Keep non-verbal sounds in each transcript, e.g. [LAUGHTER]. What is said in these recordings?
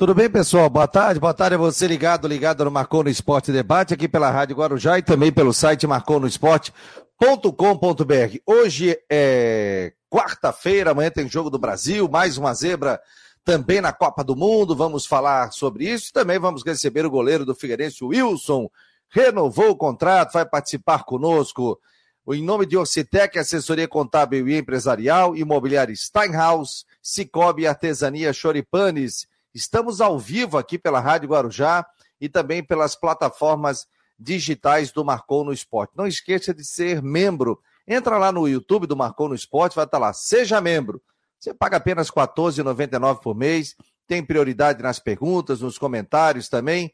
Tudo bem, pessoal? Boa tarde. Boa tarde a você ligado, ligado no Marcou no Esporte Debate, aqui pela Rádio Guarujá e também pelo site marconosport.com.br. Hoje é quarta-feira, amanhã tem Jogo do Brasil, mais uma zebra também na Copa do Mundo. Vamos falar sobre isso. Também vamos receber o goleiro do Figueirense, Wilson. Renovou o contrato, vai participar conosco. Em nome de Orcitec, assessoria contábil e empresarial, imobiliária Steinhaus, Cicobi Artesania Choripanes. Estamos ao vivo aqui pela Rádio Guarujá e também pelas plataformas digitais do Marcou no Esporte. Não esqueça de ser membro. Entra lá no YouTube do Marcou no Esporte, vai estar lá. Seja membro. Você paga apenas R$ 14,99 por mês, tem prioridade nas perguntas, nos comentários também,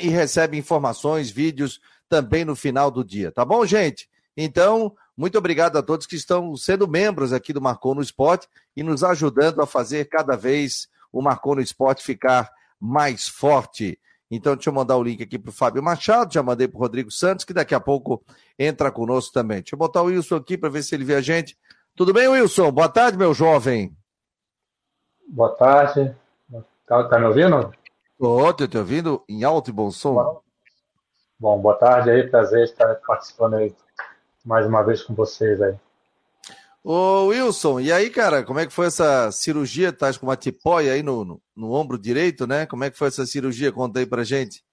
e recebe informações, vídeos também no final do dia. Tá bom, gente? Então, muito obrigado a todos que estão sendo membros aqui do Marcou no Esporte e nos ajudando a fazer cada vez o Marcou no Esporte ficar mais forte. Então, deixa eu mandar o link aqui para o Fábio Machado, já mandei para o Rodrigo Santos, que daqui a pouco entra conosco também. Deixa eu botar o Wilson aqui para ver se ele vê a gente. Tudo bem, Wilson? Boa tarde, meu jovem. Boa tarde. Tá, tá me ouvindo? Estou te ouvindo em alto e bom som. Bom, boa tarde aí, prazer estar participando aí mais uma vez com vocês aí. Ô Wilson, e aí, cara, como é que foi essa cirurgia? Tá com uma tipóia aí no, no, no, ombro direito, né? Como é que foi essa cirurgia? Conta aí pra gente.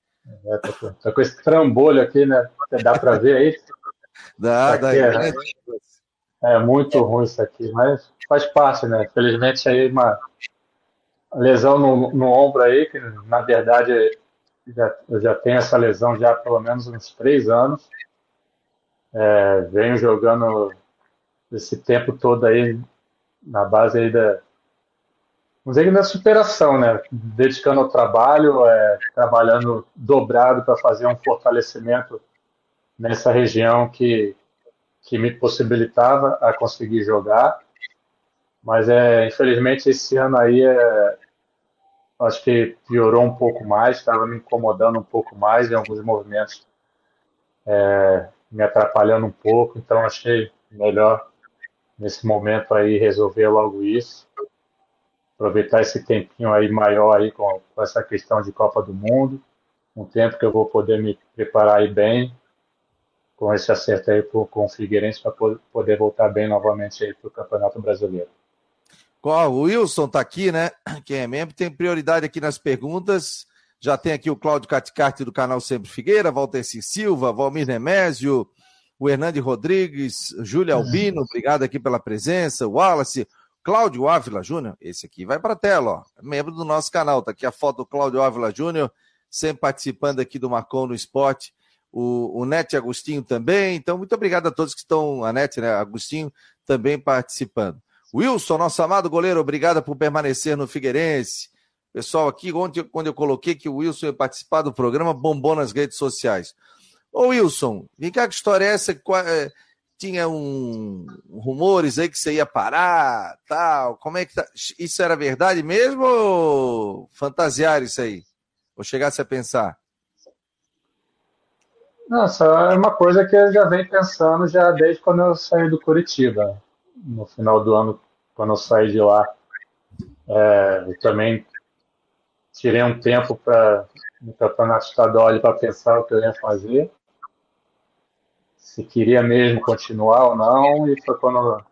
É, tá, com, tá com esse trambolho aqui, né? Dá pra ver aí? dá, dá. É, é, muito ruim isso aqui, mas faz parte, né? Felizmente aí uma lesão no, no ombro aí, que na verdade já, eu já tenho essa lesão já há pelo menos uns três anos. É, venho jogando esse tempo todo aí na base aí da vamos dizer que da superação, né? Dedicando ao trabalho, é, trabalhando dobrado para fazer um fortalecimento nessa região que que me possibilitava a conseguir jogar. Mas é, infelizmente esse ano aí é, acho que piorou um pouco mais, estava me incomodando um pouco mais em alguns movimentos, é, me atrapalhando um pouco, então achei melhor nesse momento aí resolver logo isso, aproveitar esse tempinho aí maior aí com, com essa questão de Copa do Mundo, um tempo que eu vou poder me preparar aí bem com esse acerto aí com o Figueirense para poder voltar bem novamente aí para o Campeonato Brasileiro. Qual? O Wilson está aqui, né? Quem é membro tem prioridade aqui nas perguntas. Já tem aqui o Cláudio Caticarte do canal Sempre Figueira, Walter C. Silva, Valmir Nemésio, o Hernande Rodrigues, Júlia. Albino, obrigado aqui pela presença, o Wallace, Cláudio Ávila Júnior, esse aqui vai para a tela, ó, membro do nosso canal, tá aqui a foto do Cláudio Ávila Júnior, sempre participando aqui do Marcon no Esporte, o, o Nete Agostinho também, então muito obrigado a todos que estão, a Nete, né, Agostinho, também participando. Wilson, nosso amado goleiro, obrigado por permanecer no Figueirense. Pessoal, aqui, ontem, quando eu coloquei que o Wilson ia participar do programa, bombou nas redes sociais. Ô Wilson, vem cá, que história é essa? É, tinha um, rumores aí que você ia parar, tal. Como é que tá? Isso era verdade mesmo ou fantasiar isso aí? Ou chegasse a pensar? Nossa, é uma coisa que eu já venho pensando já desde quando eu saí do Curitiba. No final do ano, quando eu saí de lá. É, eu também tirei um tempo para no campeonato estadual para pensar o que eu ia fazer se queria mesmo continuar ou não, e foi quando,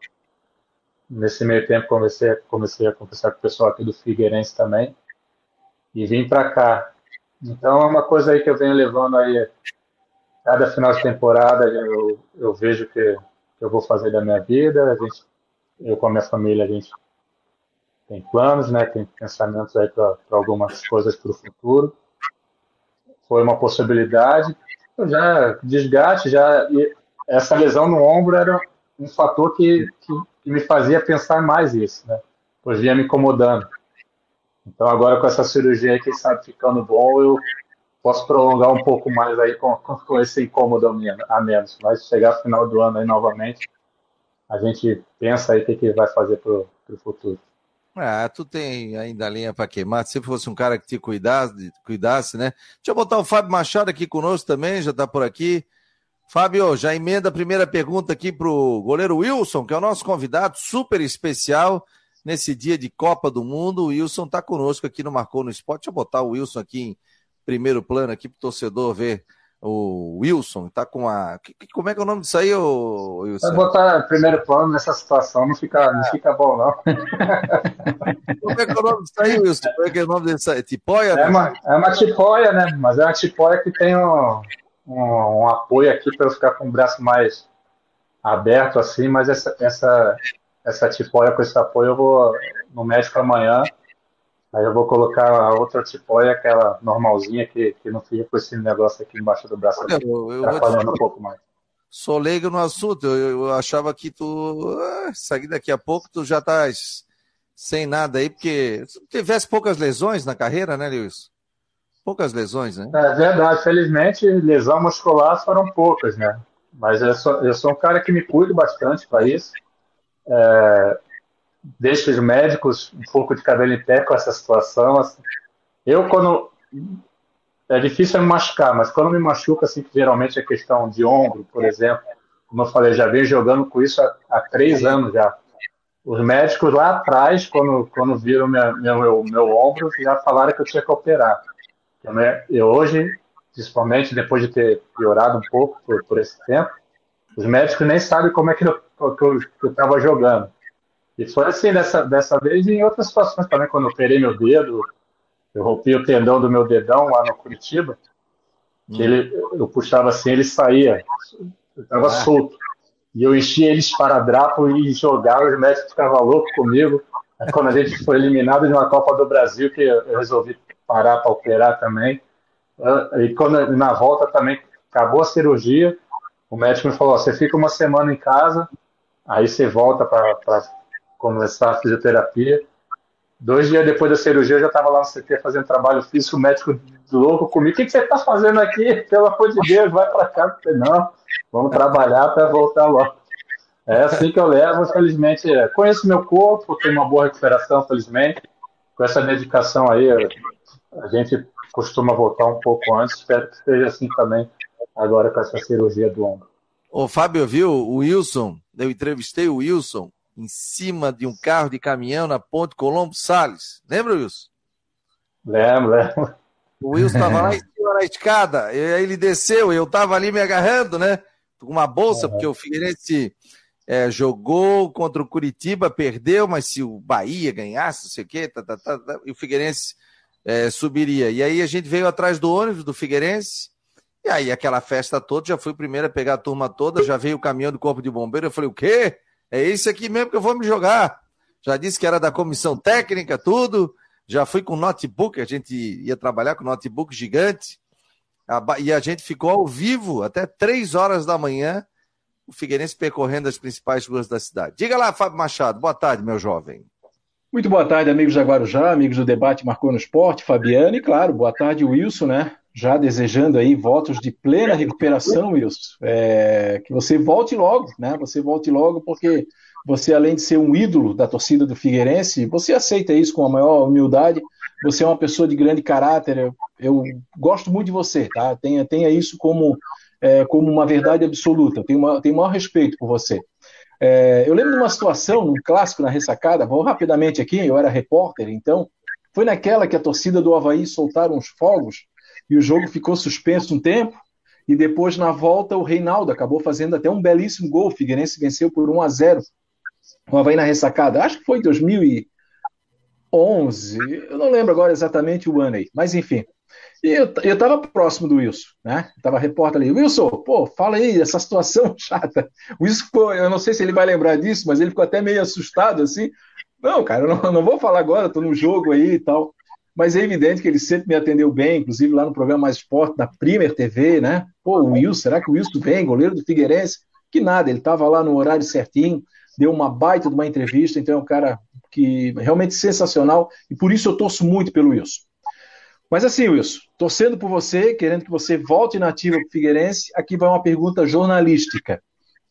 nesse meio tempo, comecei, comecei a conversar com o pessoal aqui do Figueirense também, e vim para cá. Então é uma coisa aí que eu venho levando aí, cada final de temporada eu, eu vejo que, que eu vou fazer da minha vida, a gente, eu com a minha família, a gente tem planos, né, tem pensamentos aí para algumas coisas para o futuro. Foi uma possibilidade, já desgaste, já essa lesão no ombro era um fator que, que, que, me fazia pensar mais isso, né? Pois vinha me incomodando. Então agora com essa cirurgia que sabe ficando bom, eu posso prolongar um pouco mais aí com, com esse incômodo a menos. Mas chegar no final do ano aí novamente, a gente pensa aí o que, que vai fazer para o futuro. Ah, tu tem ainda linha para queimar. Se fosse um cara que te cuidasse, cuidasse, né? Deixa eu botar o Fábio Machado aqui conosco também, já está por aqui. Fábio, já emenda a primeira pergunta aqui para o goleiro Wilson, que é o nosso convidado super especial. nesse dia de Copa do Mundo. O Wilson está conosco aqui no Marcou no Esporte. Deixa eu botar o Wilson aqui em primeiro plano aqui para o torcedor ver o Wilson. Tá com a. Como é que é o nome disso aí, Wilson? Vai botar primeiro plano nessa situação, não fica, não fica bom, não. [LAUGHS] Como é que é o nome disso aí, Wilson? Como é que é o nome disso aí? Tipóia? É uma, é uma tipóia, né? Mas é uma tipóia que tem um, um, um apoio aqui para eu ficar com o braço mais aberto assim, mas essa, essa, essa tipóia com esse apoio eu vou no médico amanhã. Aí eu vou colocar a outra tipóia, aquela normalzinha que, que não fica com esse negócio aqui embaixo do braço, aqui, eu, eu atrapalhando um pouco mais. Sou leigo no assunto, eu, eu achava que tu. Ah, daqui a pouco tu já tá sem nada aí, porque se tivesse poucas lesões na carreira, né, Lewis? Poucas lesões, né? É verdade, felizmente lesão muscular foram poucas, né? Mas eu sou, eu sou um cara que me cuido bastante para isso. É, deixo os médicos um pouco de cabelo em pé com essa situação. Assim. Eu, quando. É difícil me machucar, mas quando me machuca, assim, que geralmente é questão de ombro, por exemplo, como eu falei, já venho jogando com isso há, há três anos já. Os médicos lá atrás, quando, quando viram minha, meu, meu ombro, já falaram que eu tinha que operar. Eu, né, eu hoje, principalmente depois de ter piorado um pouco por, por esse tempo, os médicos nem sabem como é que eu estava jogando. E foi assim dessa, dessa vez e em outras situações também, quando eu operei meu dedo, eu rompi o tendão do meu dedão lá no Curitiba, que ele, eu puxava assim, ele saía, estava ah. solto. E eu enchia ele esparadrapo e jogava, os médicos ficavam loucos comigo. Aí, quando a gente foi eliminado de uma Copa do Brasil, que eu resolvi parar para operar também. E quando na volta também acabou a cirurgia, o médico me falou: você fica uma semana em casa, aí você volta para começar a fisioterapia. Dois dias depois da cirurgia, eu já estava lá no CT fazendo trabalho físico, o médico louco comigo. O que, que você está fazendo aqui? Pelo amor de Deus, vai para casa. Falei, não, vamos trabalhar para voltar logo. É assim que eu levo, felizmente. É, conheço meu corpo, tenho uma boa recuperação, felizmente. Com essa medicação aí, a gente costuma voltar um pouco antes. Espero que seja assim também agora com essa cirurgia do ombro. Ô, Fábio, viu? O Wilson, eu entrevistei o Wilson em cima de um carro de caminhão na Ponte Colombo Salles. Lembra, Wilson? Lembro, lembro. O Wilson estava lá em [LAUGHS] cima na escada, e aí ele desceu, eu estava ali me agarrando, né? Com uma bolsa, uhum. porque o Figueirense é, jogou contra o Curitiba, perdeu, mas se o Bahia ganhasse, não sei o quê, tá, tá, tá, tá e o Figueirense é, subiria. E aí a gente veio atrás do ônibus do Figueirense, e aí aquela festa toda, já fui o primeiro a pegar a turma toda, já veio o caminhão do Corpo de Bombeiro, eu falei, o quê? É esse aqui mesmo que eu vou me jogar. Já disse que era da comissão técnica, tudo. Já fui com notebook, a gente ia trabalhar com notebook gigante. E a gente ficou ao vivo até três horas da manhã, o Figueirense percorrendo as principais ruas da cidade. Diga lá, Fábio Machado. Boa tarde, meu jovem. Muito boa tarde, amigos da Guarujá, amigos do debate Marcou no Esporte, Fabiano, e claro, boa tarde, Wilson, né? Já desejando aí votos de plena recuperação, Wilson. É, que você volte logo, né? Você volte logo, porque você, além de ser um ídolo da torcida do Figueirense, você aceita isso com a maior humildade. Você é uma pessoa de grande caráter. Eu, eu gosto muito de você, tá? Tenha, tenha isso como, é, como uma verdade absoluta. Tenho, uma, tenho o maior respeito por você. É, eu lembro de uma situação, num clássico na ressacada, vou rapidamente aqui, eu era repórter, então, foi naquela que a torcida do Havaí soltaram os fogos e o jogo ficou suspenso um tempo. E depois, na volta, o Reinaldo acabou fazendo até um belíssimo gol. O Figueirense venceu por 1 a 0 o Havaí na ressacada. Acho que foi em 2011. Eu não lembro agora exatamente o ano aí. Mas, enfim. E eu, eu tava próximo do Wilson, né? Eu tava repórter ali. Wilson, pô, fala aí, essa situação [LAUGHS] chata. O Wilson ficou, eu não sei se ele vai lembrar disso, mas ele ficou até meio assustado, assim. Não, cara, eu não, não vou falar agora, tô no jogo aí e tal mas é evidente que ele sempre me atendeu bem, inclusive lá no programa Mais Esporte da Primer TV, né? Pô, o Wilson, será que o Wilson vem, goleiro do Figueirense? Que nada, ele estava lá no horário certinho, deu uma baita de uma entrevista, então é um cara que realmente sensacional e por isso eu torço muito pelo Wilson. Mas assim, Wilson, torcendo por você, querendo que você volte na ativa para o Figueirense, aqui vai uma pergunta jornalística.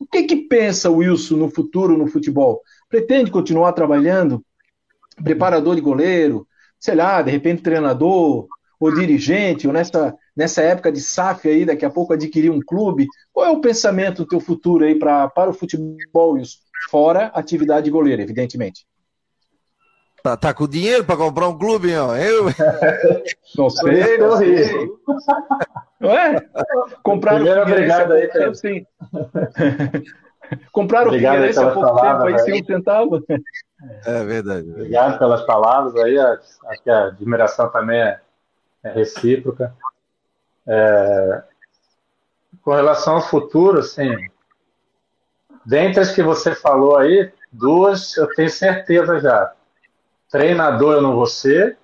O que que pensa o Wilson no futuro no futebol? Pretende continuar trabalhando? Preparador de goleiro, sei lá, de repente treinador ou dirigente, ou nessa, nessa época de SAF aí, daqui a pouco adquirir um clube? Qual é o pensamento do teu futuro aí pra, para o futebol, fora atividade goleira, evidentemente? Tá, tá com dinheiro para comprar um clube, ó. Eu... [LAUGHS] Não sei, não sei. Ué? Compraram Primeiro, obrigado aí, tempo, sim. Compraram obrigado o Figueirense há pouco palavras, tempo, [LAUGHS] aí sem um centavo. É verdade. Obrigado pelas palavras aí. Acho que a admiração também é, é recíproca. É... Com relação ao futuro, assim, dentre as que você falou aí, duas eu tenho certeza já. Treinador eu não vou ser,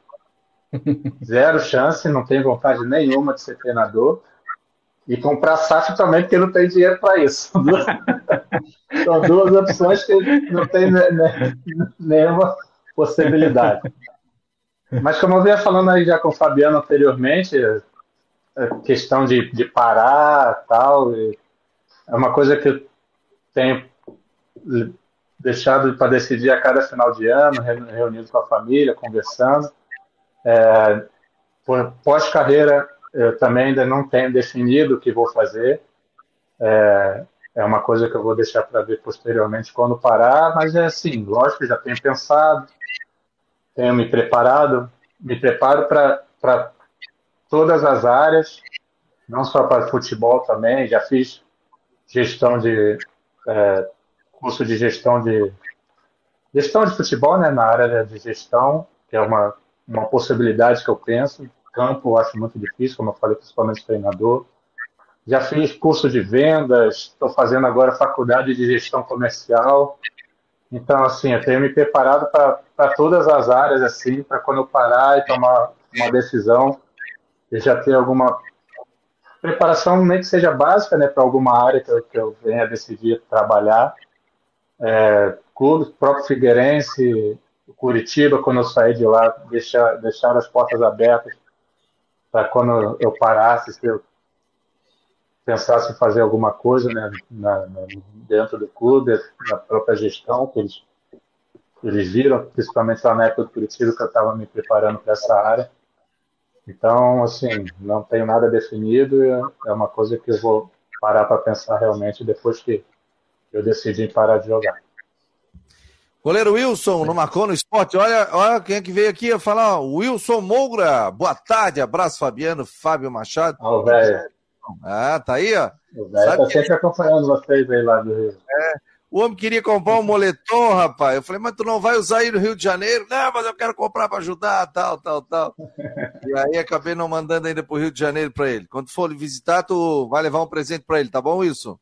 [LAUGHS] zero chance, não tenho vontade nenhuma de ser treinador. E comprar SAF também, porque não tem dinheiro para isso. [LAUGHS] São duas opções que não tem nenhuma possibilidade. Mas como eu vinha falando aí já com o Fabiano anteriormente, questão de, de parar tal, é uma coisa que eu tenho deixado para decidir a cada final de ano, reunido com a família, conversando. É, Pós-carreira, eu também ainda não tenho definido o que vou fazer. É, é uma coisa que eu vou deixar para ver posteriormente quando parar, mas é assim, lógico, já tenho pensado, tenho me preparado, me preparo para todas as áreas, não só para futebol também, já fiz gestão de é, curso de gestão de gestão de futebol, né, na área de gestão, que é uma, uma possibilidade que eu penso. Campo eu acho muito difícil, como eu falei, principalmente treinador. Já fiz curso de vendas, estou fazendo agora faculdade de gestão comercial. Então, assim, eu tenho me preparado para todas as áreas, assim, para quando eu parar e tomar uma decisão, eu já ter alguma preparação, nem que seja básica, né, para alguma área que eu, que eu venha decidir trabalhar é, próprio Figueirense, Curitiba, quando eu saí de lá, deixar, deixar as portas abertas para quando eu parasse, se eu pensasse em fazer alguma coisa né, na, na, dentro do clube, na própria gestão, que eles, eles viram, principalmente lá na época do Curitiba, que eu estava me preparando para essa área. Então, assim, não tenho nada definido, é uma coisa que eu vou parar para pensar realmente depois que eu decidi parar de jogar. Goleiro Wilson, no Marcou Esporte. Olha, olha quem é que veio aqui falar. Wilson Moura. Boa tarde, abraço, Fabiano, Fábio Machado. Ó, o velho. Ah, tá aí, ó. O velho tá sempre acompanhando vocês aí lá do Rio. É. O homem queria comprar um moletom, rapaz. Eu falei, mas tu não vai usar aí no Rio de Janeiro? Não, mas eu quero comprar para ajudar, tal, tal, tal. [LAUGHS] e aí acabei não mandando ainda pro Rio de Janeiro para ele. Quando for visitar, tu vai levar um presente para ele, tá bom, Wilson?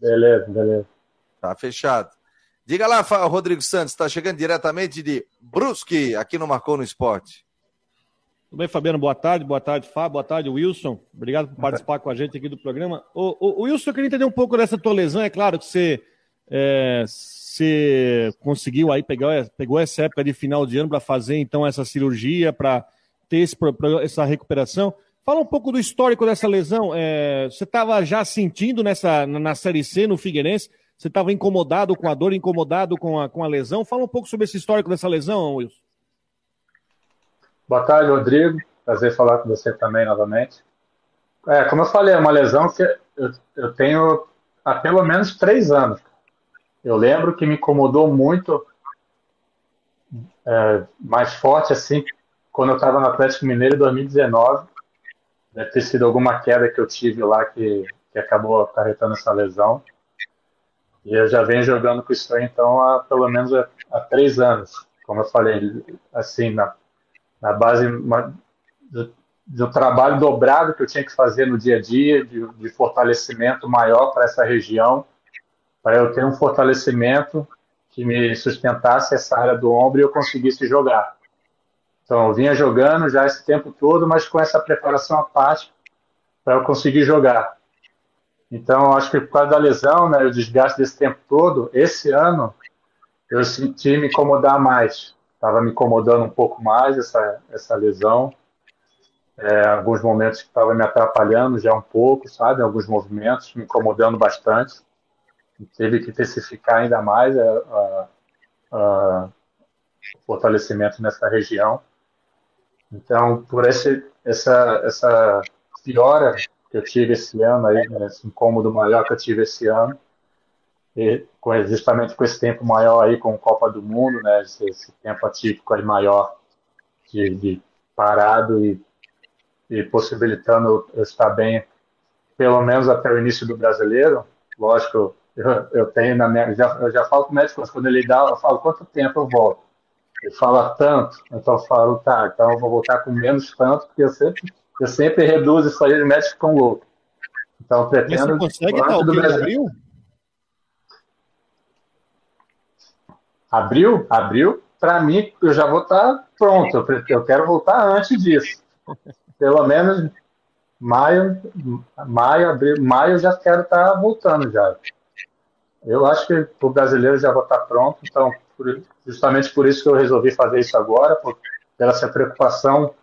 Beleza, beleza. Tá fechado. Diga lá, Rodrigo Santos, está chegando diretamente de Brusque, aqui no Marcou no Esporte. Tudo bem, Fabiano? Boa tarde, boa tarde, Fábio, boa tarde, Wilson. Obrigado por participar com a gente aqui do programa. O, o, o Wilson, eu queria entender um pouco dessa tua lesão. É claro que você, é, você conseguiu aí pegar, pegou essa época de final de ano para fazer então essa cirurgia, para ter esse, essa recuperação. Fala um pouco do histórico dessa lesão. É, você estava já sentindo nessa na Série C, no Figueirense, você estava incomodado com a dor, incomodado com a, com a lesão. Fala um pouco sobre esse histórico dessa lesão, Wilson. Boa tarde, Rodrigo. Prazer falar com você também novamente. É, como eu falei, é uma lesão que eu, eu tenho há pelo menos três anos. Eu lembro que me incomodou muito, é, mais forte assim, quando eu estava no Atlético Mineiro em 2019. Deve ter sido alguma queda que eu tive lá que, que acabou acarretando essa lesão. E eu já venho jogando com isso aí, então, há pelo menos há, há três anos. Como eu falei, assim, na, na base do, do, trabalho dobrado que eu tinha que fazer no dia a dia, de, de fortalecimento maior para essa região, para eu ter um fortalecimento que me sustentasse essa área do ombro e eu conseguisse jogar. Então, eu vinha jogando já esse tempo todo, mas com essa preparação à parte para eu conseguir jogar. Então, acho que por causa da lesão, né, o desgaste desse tempo todo, esse ano eu senti me incomodar mais. Estava me incomodando um pouco mais essa, essa lesão. É, alguns momentos que estava me atrapalhando já um pouco, sabe? Alguns movimentos me incomodando bastante. Teve que intensificar ainda mais a, a, a, o fortalecimento nessa região. Então, por esse, essa, essa piora que eu tive esse ano aí, né, esse incômodo maior que eu tive esse ano, e, justamente com esse tempo maior aí com Copa do Mundo, né? Esse, esse tempo atípico aí maior de, de parado e, e possibilitando eu estar bem, pelo menos até o início do brasileiro. Lógico, eu, eu tenho na minha. Já, eu já falo com o médico, quando ele dá, eu falo quanto tempo eu volto. Ele fala tanto, então eu falo, tá, então eu vou voltar com menos tanto, porque eu sempre, eu sempre reduzo isso aí, os médicos ficam loucos. Então, pretendo. Você consegue estar o abril? Abril? Abril, para mim, eu já vou estar pronto. Eu quero voltar antes disso. Pelo menos maio, maio, abril, maio eu já quero estar voltando já. Eu acho que o brasileiro já vai estar pronto, então justamente por isso que eu resolvi fazer isso agora, por, pela essa preocupação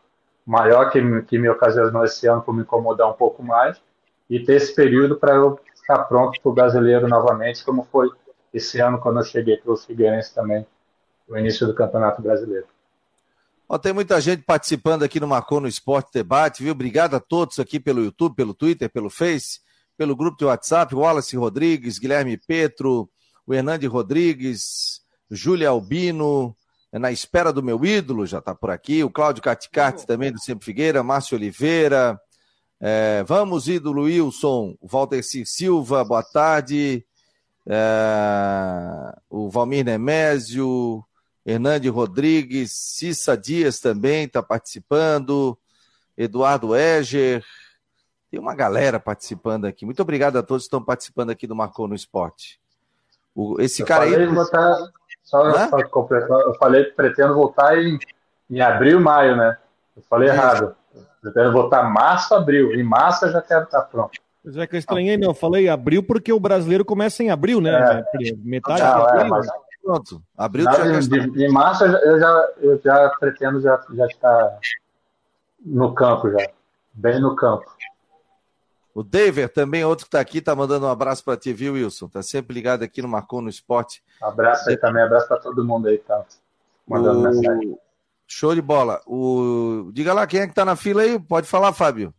maior que, que me ocasionou esse ano por me incomodar um pouco mais e ter esse período para eu estar pronto para o brasileiro novamente, como foi esse ano quando eu cheguei para o Figueirense também, no início do Campeonato Brasileiro. Ó, tem muita gente participando aqui no Marcou no Esporte Debate, viu? Obrigado a todos aqui pelo YouTube, pelo Twitter, pelo Face, pelo grupo de WhatsApp, Wallace Rodrigues, Guilherme Petro, o Hernande Rodrigues, Júlia Albino, é na espera do meu ídolo, já está por aqui, o Cláudio Caticati também do Sempre Figueira, Márcio Oliveira, é, vamos, ídolo Wilson, Walter Silva, boa tarde, é, o Valmir Nemésio, Hernande Rodrigues, Cissa Dias também está participando, Eduardo Eger, tem uma galera participando aqui. Muito obrigado a todos que estão participando aqui do Marcou no Esporte. O, esse eu cara aí. Botar, só para completar, eu falei que pretendo voltar em, em abril, maio, né? Eu falei errado. Pretendo voltar março, abril. Em março eu já quero estar pronto. Pois é que eu estranhei, não. Eu falei abril porque o brasileiro começa em abril, né? É. Metade não, de abril. É, mas pronto. Abril Não, já de, de, março eu já, eu já pretendo já, já estar no campo já. Bem no campo. O David, também outro que está aqui, está mandando um abraço para ti, viu, Wilson? Está sempre ligado aqui no Marcou no Esporte. Abraço aí também, abraço para todo mundo aí, tá? Mandando o... mensagem. Show de bola. O... Diga lá quem é que está na fila aí. Pode falar, Fábio.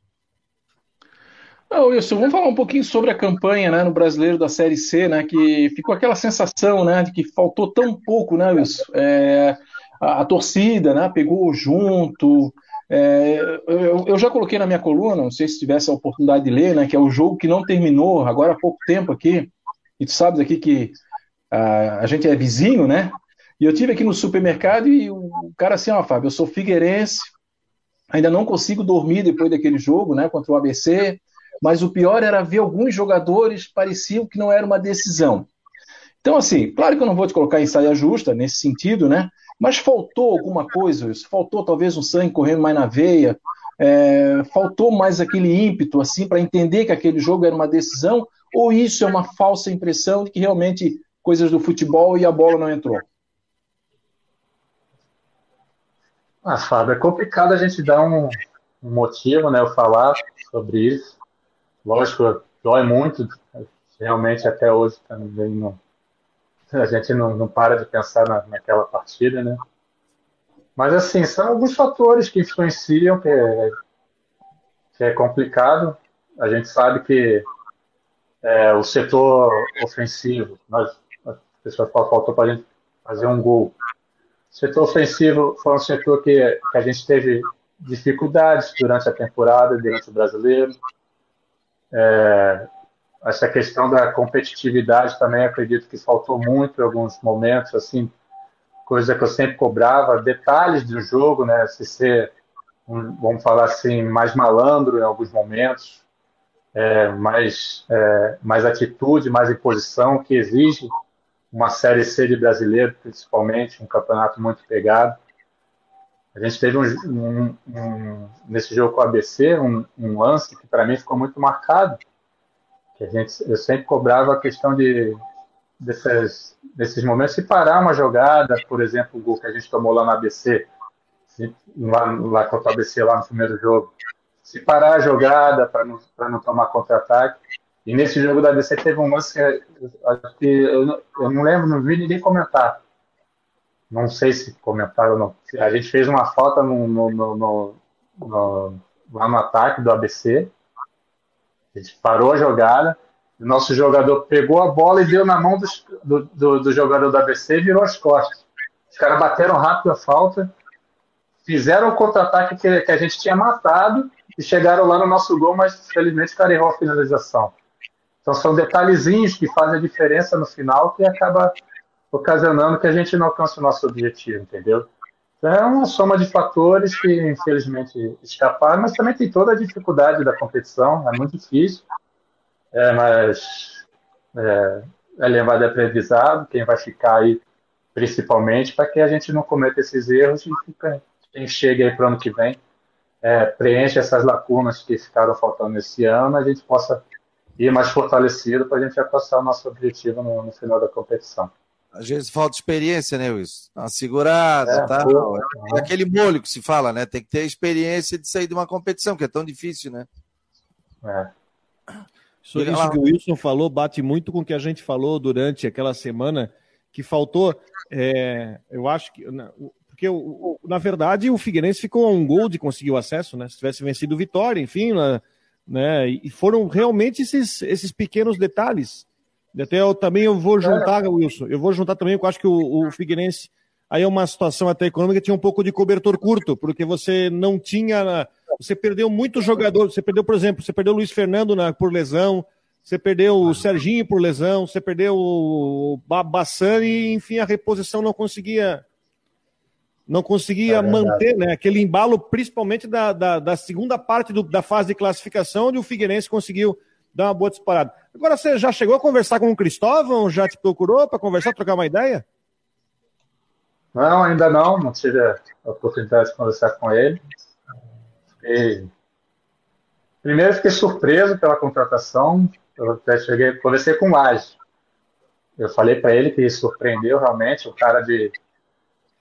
Não, Wilson, vamos falar um pouquinho sobre a campanha né, no brasileiro da Série C, né? Que ficou aquela sensação né, de que faltou tão pouco, né, Wilson? É, a, a, torcida né, pegou junto. É, eu, eu, já coloquei na minha coluna, não sei se tivesse a oportunidade de ler, né? Que é o jogo que não terminou agora há pouco tempo aqui. E tu sabes aqui que a, a gente é vizinho, né? E eu tive aqui no supermercado e o cara assim, ó, Fábio, eu sou figueirense, ainda não consigo dormir depois daquele jogo, né, contra o ABC mas o pior era ver alguns jogadores pareciam que não era uma decisão. Então, assim, claro que eu não vou te colocar em saia justa nesse sentido, né? Mas faltou alguma coisa, isso. Faltou talvez um sangue correndo mais na veia, é, faltou mais aquele ímpeto, assim, para entender que aquele jogo era uma decisão, ou isso é uma falsa impressão de que realmente coisas do futebol e a bola não entrou? Ah, Fábio, é complicado a gente dar um, um motivo, né, eu falar sobre isso. Lógico, dói muito, realmente até hoje também não, a gente não, não para de pensar na, naquela partida, né? Mas assim, são alguns fatores que influenciam, que é, que é complicado. A gente sabe que é, o setor ofensivo, nós, a pessoa faltou para a gente fazer um gol. O setor ofensivo foi um setor que, que a gente teve dificuldades durante a temporada, durante o brasileiro. É, essa questão da competitividade também acredito que faltou muito em alguns momentos, assim, coisa que eu sempre cobrava, detalhes do jogo, né? Se ser, vamos falar assim, mais malandro em alguns momentos, é, mais, é, mais atitude, mais imposição, que exige uma Série C de brasileiro, principalmente, um campeonato muito pegado. A gente teve um, um, um, nesse jogo com o ABC um, lance que para mim ficou muito marcado. Que a gente, eu sempre cobrava a questão de desses, desses momentos se parar uma jogada, por exemplo, o gol que a gente tomou lá no ABC, lá, lá contra o ABC lá no primeiro jogo, se parar a jogada para não, não tomar contra-ataque. E nesse jogo da ABC teve um lance que, eu, eu, eu não lembro, não vi ninguém comentar não sei se comentaram ou não. A gente fez uma falta no, no, no, no, lá no ataque do ABC. A gente parou a jogada O nosso jogador pegou a bola e deu na mão do, do, do jogador da ABC e virou as costas. Os caras bateram rápido a falta, fizeram o contra-ataque que, que, a gente tinha matado e chegaram lá no nosso gol, mas felizmente carregou a finalização. Então são detalhezinhos que fazem a diferença no final que acaba ocasionando que a gente não alcance o nosso objetivo, entendeu? Então, é uma soma de fatores que infelizmente escaparam, mas também tem toda a dificuldade da competição, é muito difícil, é, mas é, é levado aprendizado, quem vai ficar aí principalmente, para que a gente não cometa esses erros e quem chega aí para o ano que vem é, preenche essas lacunas que ficaram faltando esse ano, a gente possa ir mais fortalecido para a gente alcançar o nosso objetivo no, no, final da competição. Às vezes falta experiência, né, Wilson? Uma segurada, é, tá? É aquele molho que se fala, né? Tem que ter experiência de sair de uma competição, que é tão difícil, né? É. Isso, isso que o Wilson falou bate muito com o que a gente falou durante aquela semana, que faltou, é, eu acho que, porque na verdade o Figueirense ficou a um gol de conseguir o acesso, né? Se tivesse vencido o Vitória, enfim, né? E foram realmente esses, esses pequenos detalhes. Até eu também eu vou juntar, Wilson, eu vou juntar também, eu acho que o, o Figueirense aí é uma situação até econômica tinha um pouco de cobertor curto, porque você não tinha, você perdeu muitos jogadores, você perdeu, por exemplo, você perdeu o Luiz Fernando na, por lesão, você perdeu o Serginho por lesão, você perdeu o Bassani, e enfim, a reposição não conseguia não conseguia é manter né, aquele embalo, principalmente da, da, da segunda parte do, da fase de classificação, onde o Figueirense conseguiu dar uma boa disparada. Agora, você já chegou a conversar com o Cristóvão? Já te procurou para conversar, trocar uma ideia? Não, ainda não. Não tive a oportunidade de conversar com ele. E... Primeiro, fiquei surpreso pela contratação. Eu até cheguei, conversei com o Laje. Eu falei para ele que surpreendeu realmente, o cara de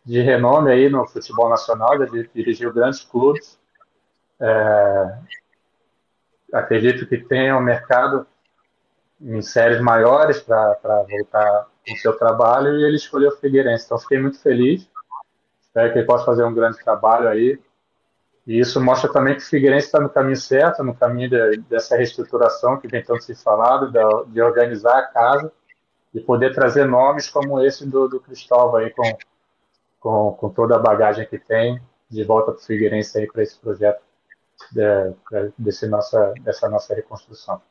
de renome aí no futebol nacional, já dirigiu grandes clubes. É, acredito que tenha um mercado em séries maiores para voltar com o seu trabalho e ele escolheu o Figueirense. Então fiquei muito feliz. Espero que ele possa fazer um grande trabalho aí. E isso mostra também que o Figueirense está no caminho certo, no caminho de, dessa reestruturação que vem tanto se falado, de, de, organizar a casa e poder trazer nomes como esse do, do Cristóvão aí com com, com toda a bagagem que tem, de volta para o Figueirense aí para esse projeto de, desse nossa, dessa nossa reconstrução.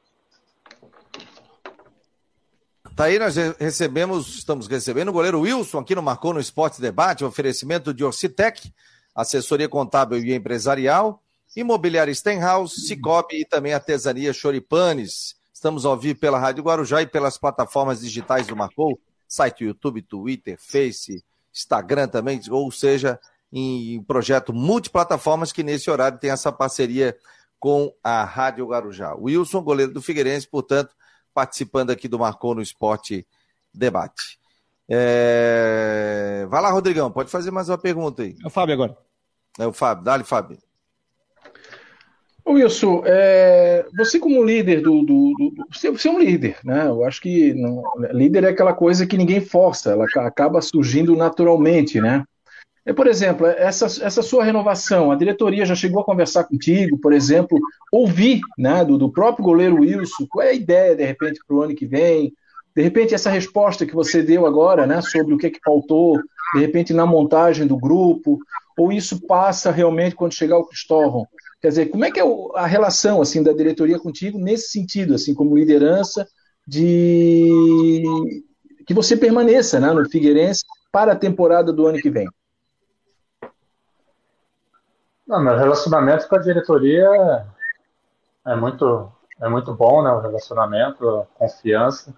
Tá aí, nós recebemos, estamos recebendo o goleiro Wilson aqui no Marcou no Esporte Debate, oferecimento de Orcitec, assessoria contábil e empresarial, imobiliária Stenhouse, Cicobi e também artesania Choripanes. Estamos ao vivo pela Rádio Guarujá e pelas plataformas digitais do Marcou, site YouTube, Twitter, Face, Instagram também, ou seja, em projeto multiplataformas que nesse horário tem essa parceria com a Rádio Guarujá. Wilson, goleiro do Figueirense, portanto, participando aqui do Marcou no Esporte Debate. É... Vai lá, Rodrigão, pode fazer mais uma pergunta aí. É o Fábio agora. É o Fábio, dá-lhe, Fábio. Wilson, é, você como líder do, do, do, você, você, é um líder, né? Eu acho que não, líder é aquela coisa que ninguém força, ela acaba surgindo naturalmente, né? É, por exemplo, essa, essa sua renovação, a diretoria já chegou a conversar contigo, por exemplo, ouvir né, do, do próprio goleiro Wilson, qual é a ideia, de repente, para o ano que vem? De repente, essa resposta que você deu agora, né, sobre o que, é que faltou, de repente, na montagem do grupo, ou isso passa realmente quando chegar o Cristóvão? Quer dizer, como é que é a relação assim da diretoria contigo nesse sentido, assim como liderança de que você permaneça né, no Figueirense para a temporada do ano que vem? Não, meu relacionamento com a diretoria é muito é muito bom, né? O relacionamento, a confiança,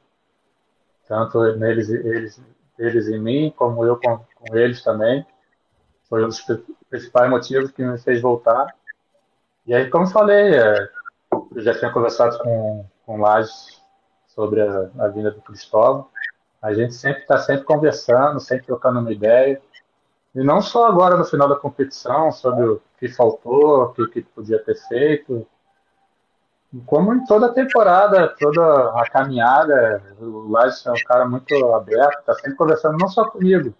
tanto neles, eles, eles em mim, como eu com, com eles também. Foi um dos principais motivos que me fez voltar. E aí, como falei, é, eu já tinha conversado com, com Lages sobre a, a vinda do Cristóvão. A gente sempre está sempre conversando, sempre trocando uma ideia. E não só agora no final da competição, sobre o que faltou, o que, podia ter feito, como em toda a temporada, toda a caminhada, o Lages é um cara muito aberto, está sempre conversando não só comigo,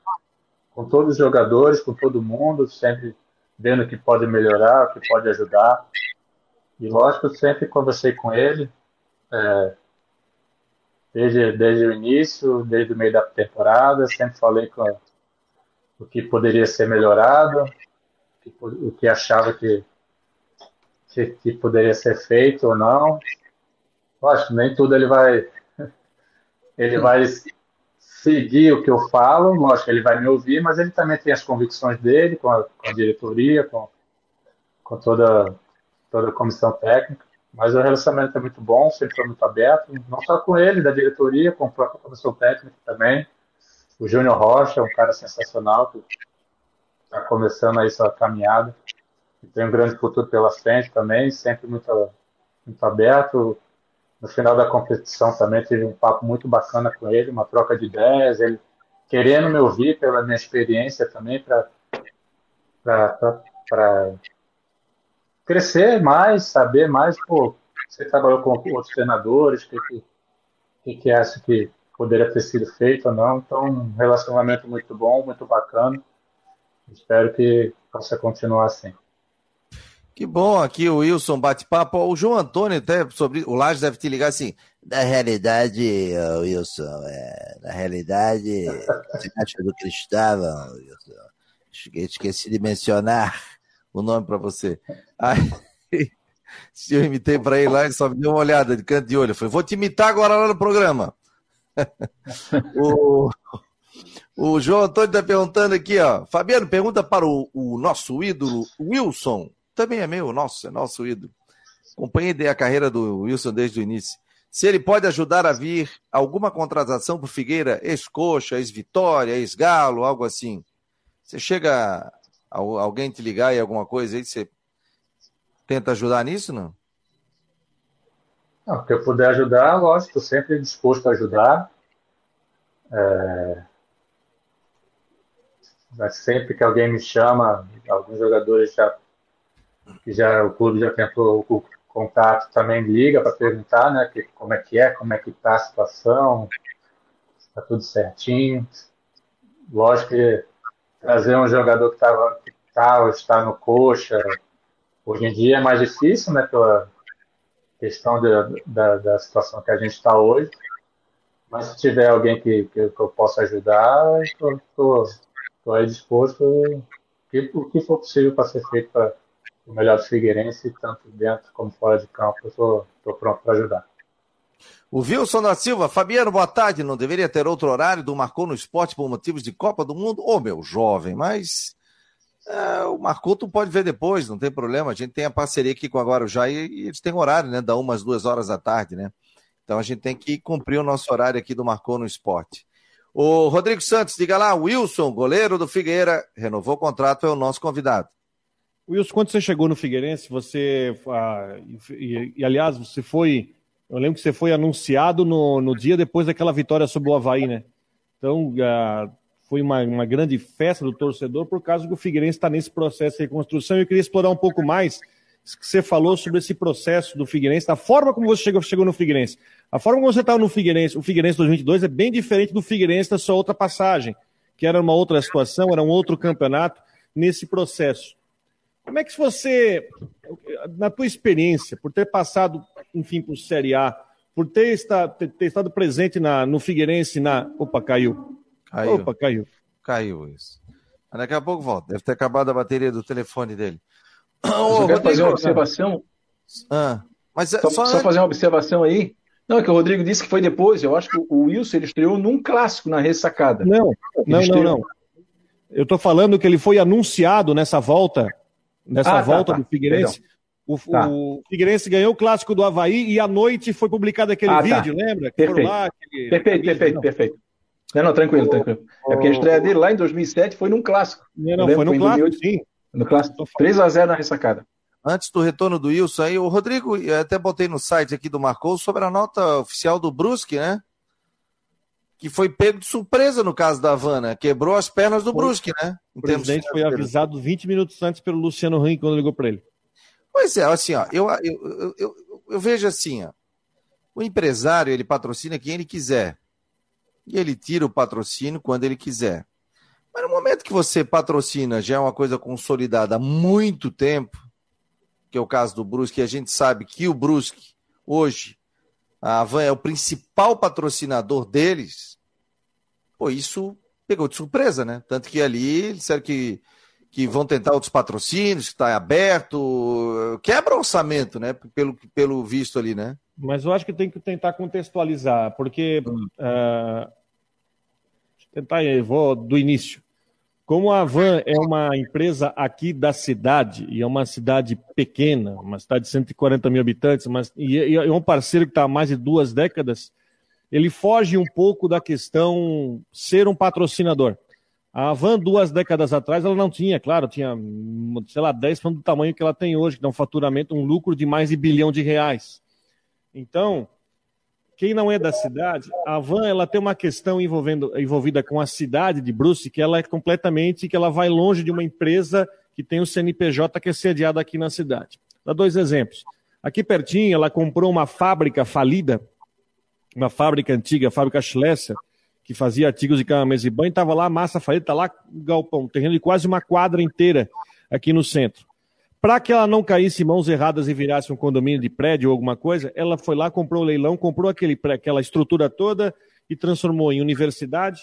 com todos os jogadores, com todo mundo, sempre vendo o que pode melhorar, o que pode ajudar. E lógico, sempre conversei com ele. É, desde, desde o início, desde o meio da temporada, sempre falei com o que poderia ser melhorado, o que achava que, que, que poderia ser feito ou não. Lógico, nem tudo ele vai [LAUGHS] ele vai seguir o que eu falo, lógico, ele vai me ouvir, mas ele também tem as convicções dele com a, com a diretoria, com, com toda, toda a comissão técnica. Mas o relacionamento é muito bom, sempre foi muito aberto, não só com ele, da diretoria, com a própria comissão técnica também. O Júnior Rocha é um cara sensacional, que está começando aí sua caminhada. E tem um grande futuro pela frente também, sempre muito, muito aberto. No final da competição também tive um papo muito bacana com ele, uma troca de ideias, ele querendo me ouvir pela minha experiência também para crescer mais, saber mais, pô, você trabalhou com outros treinadores, o que, que, que, que acha que poderia ter sido feito ou não. Então, um relacionamento muito bom, muito bacana. Espero que possa continuar assim. Que bom, aqui o Wilson bate-papo. O João Antônio, até sobre. O Lages deve te ligar assim. Na realidade, Wilson, é, na realidade, você acha do Cristóvão, Wilson? Esqueci de mencionar o nome para você. Aí, [LAUGHS] se eu imitei para ele lá, ele só me deu uma olhada de canto de olho. Eu falei, vou te imitar agora lá no programa. [LAUGHS] o, o João Antônio está perguntando aqui, ó. Fabiano, pergunta para o, o nosso ídolo, Wilson também é meu, nosso, é nosso ídolo. Acompanhei a carreira do Wilson desde o início. Se ele pode ajudar a vir alguma contratação para Figueira, ex-coxa, ex-vitória, ex-galo, algo assim. Você chega a, alguém te ligar e alguma coisa aí, você tenta ajudar nisso, não? Não, que eu puder ajudar, lógico, estou sempre disposto a ajudar. É... Mas sempre que alguém me chama, alguns jogadores já que já o clube já tentou o contato também liga para perguntar, né, que, como é que é, como é que está a situação, está tudo certinho. Lógico que trazer um jogador que estava que tá, está no coxa, hoje em dia é mais difícil, né, pela questão de, da, da situação que a gente está hoje. Mas se tiver alguém que, que, que eu possa ajudar, estou aí disposto o que for possível para ser feito para o melhor do Figueirense, tanto dentro como fora de campo. Estou pronto para ajudar. O Wilson da Silva, Fabiano, boa tarde. Não deveria ter outro horário do Marcou no Esporte por motivos de Copa do Mundo? Ô, oh, meu jovem, mas é, o Marcou tu pode ver depois, não tem problema. A gente tem a parceria aqui com a Guarujá e, e eles têm horário, né? Da umas duas horas da tarde, né? Então a gente tem que cumprir o nosso horário aqui do Marcou no Esporte. O Rodrigo Santos, diga lá, Wilson, goleiro do Figueira, renovou o contrato, é o nosso convidado. Wilson, quando você chegou no Figueirense, você. Ah, e, e, aliás, você foi. Eu lembro que você foi anunciado no, no dia depois daquela vitória sobre o Havaí, né? Então, ah, foi uma, uma grande festa do torcedor por causa que o Figueirense está nesse processo de reconstrução. Eu queria explorar um pouco mais que você falou sobre esse processo do Figueirense, da forma como você chegou, chegou no Figueirense. A forma como você estava no Figueirense, o Figueirense 2022 é bem diferente do Figueirense da sua outra passagem, que era uma outra situação, era um outro campeonato nesse processo. Como é que você, na tua experiência, por ter passado, enfim, por Série A, por ter, estado, ter, ter estado presente na, no Figueirense na. Opa, caiu. Caiu. Opa, caiu. Caiu isso. Mas daqui a pouco volta. Deve ter acabado a bateria do telefone dele. Eu quero fazer uma observação. Ah, mas é só, só, só fazer uma observação aí. Não, é que o Rodrigo disse que foi depois. Eu acho que o Wilson ele estreou num clássico na ressacada. Não, não, não, não. Eu estou falando que ele foi anunciado nessa volta nessa ah, tá, volta tá, tá. do Figueirense. O, tá. o, Figueirense ganhou o clássico do Havaí e à noite foi publicado aquele ah, tá. vídeo, lembra? perfeito. Lá, aquele... perfeito, perfeito, não. perfeito. Não, não, tranquilo, tranquilo. É porque a estreia dele lá em 2007 foi num clássico. Não, não foi no clássico, 2008, sim. No clássico, 3x0 na ressacada. Antes do retorno do Wilson aí, o Rodrigo, eu até botei no site aqui do Marcou sobre a nota oficial do Brusque, né? que foi pego de surpresa no caso da Havana, quebrou as pernas do Brusque, né? O presidente foi avisado 20 minutos antes pelo Luciano Ring quando ligou para ele. Pois é, assim, ó, eu, eu, eu, eu, vejo assim, ó, o empresário ele patrocina quem ele quiser e ele tira o patrocínio quando ele quiser. Mas no momento que você patrocina já é uma coisa consolidada há muito tempo, que é o caso do Brusque, e a gente sabe que o Brusque hoje a Havan é o principal patrocinador deles, pô, isso pegou de surpresa, né? Tanto que ali eles disseram que, que vão tentar outros patrocínios, que está aberto, quebra o orçamento, né? Pelo, pelo visto ali, né? Mas eu acho que tem que tentar contextualizar, porque. Hum. Uh, tentar, eu vou do início. Como a Van é uma empresa aqui da cidade, e é uma cidade pequena, uma cidade de 140 mil habitantes, mas, e, e é um parceiro que está há mais de duas décadas, ele foge um pouco da questão ser um patrocinador. A Van, duas décadas atrás, ela não tinha, claro, tinha, sei lá, 10 do tamanho que ela tem hoje, que dá um faturamento, um lucro de mais de bilhão de reais. Então, quem não é da cidade, a van ela tem uma questão envolvendo, envolvida com a cidade de Bruce, que ela é completamente, que ela vai longe de uma empresa que tem o CNPJ que é sediada aqui na cidade. Dá dois exemplos. Aqui pertinho, ela comprou uma fábrica falida, uma fábrica antiga, a fábrica Schlesser, que fazia artigos de cama, e banho, estava lá, massa falida, está lá galpão, terreno de quase uma quadra inteira aqui no centro. Para que ela não caísse em mãos erradas e virasse um condomínio de prédio ou alguma coisa, ela foi lá, comprou o leilão, comprou aquele, aquela estrutura toda e transformou em universidade,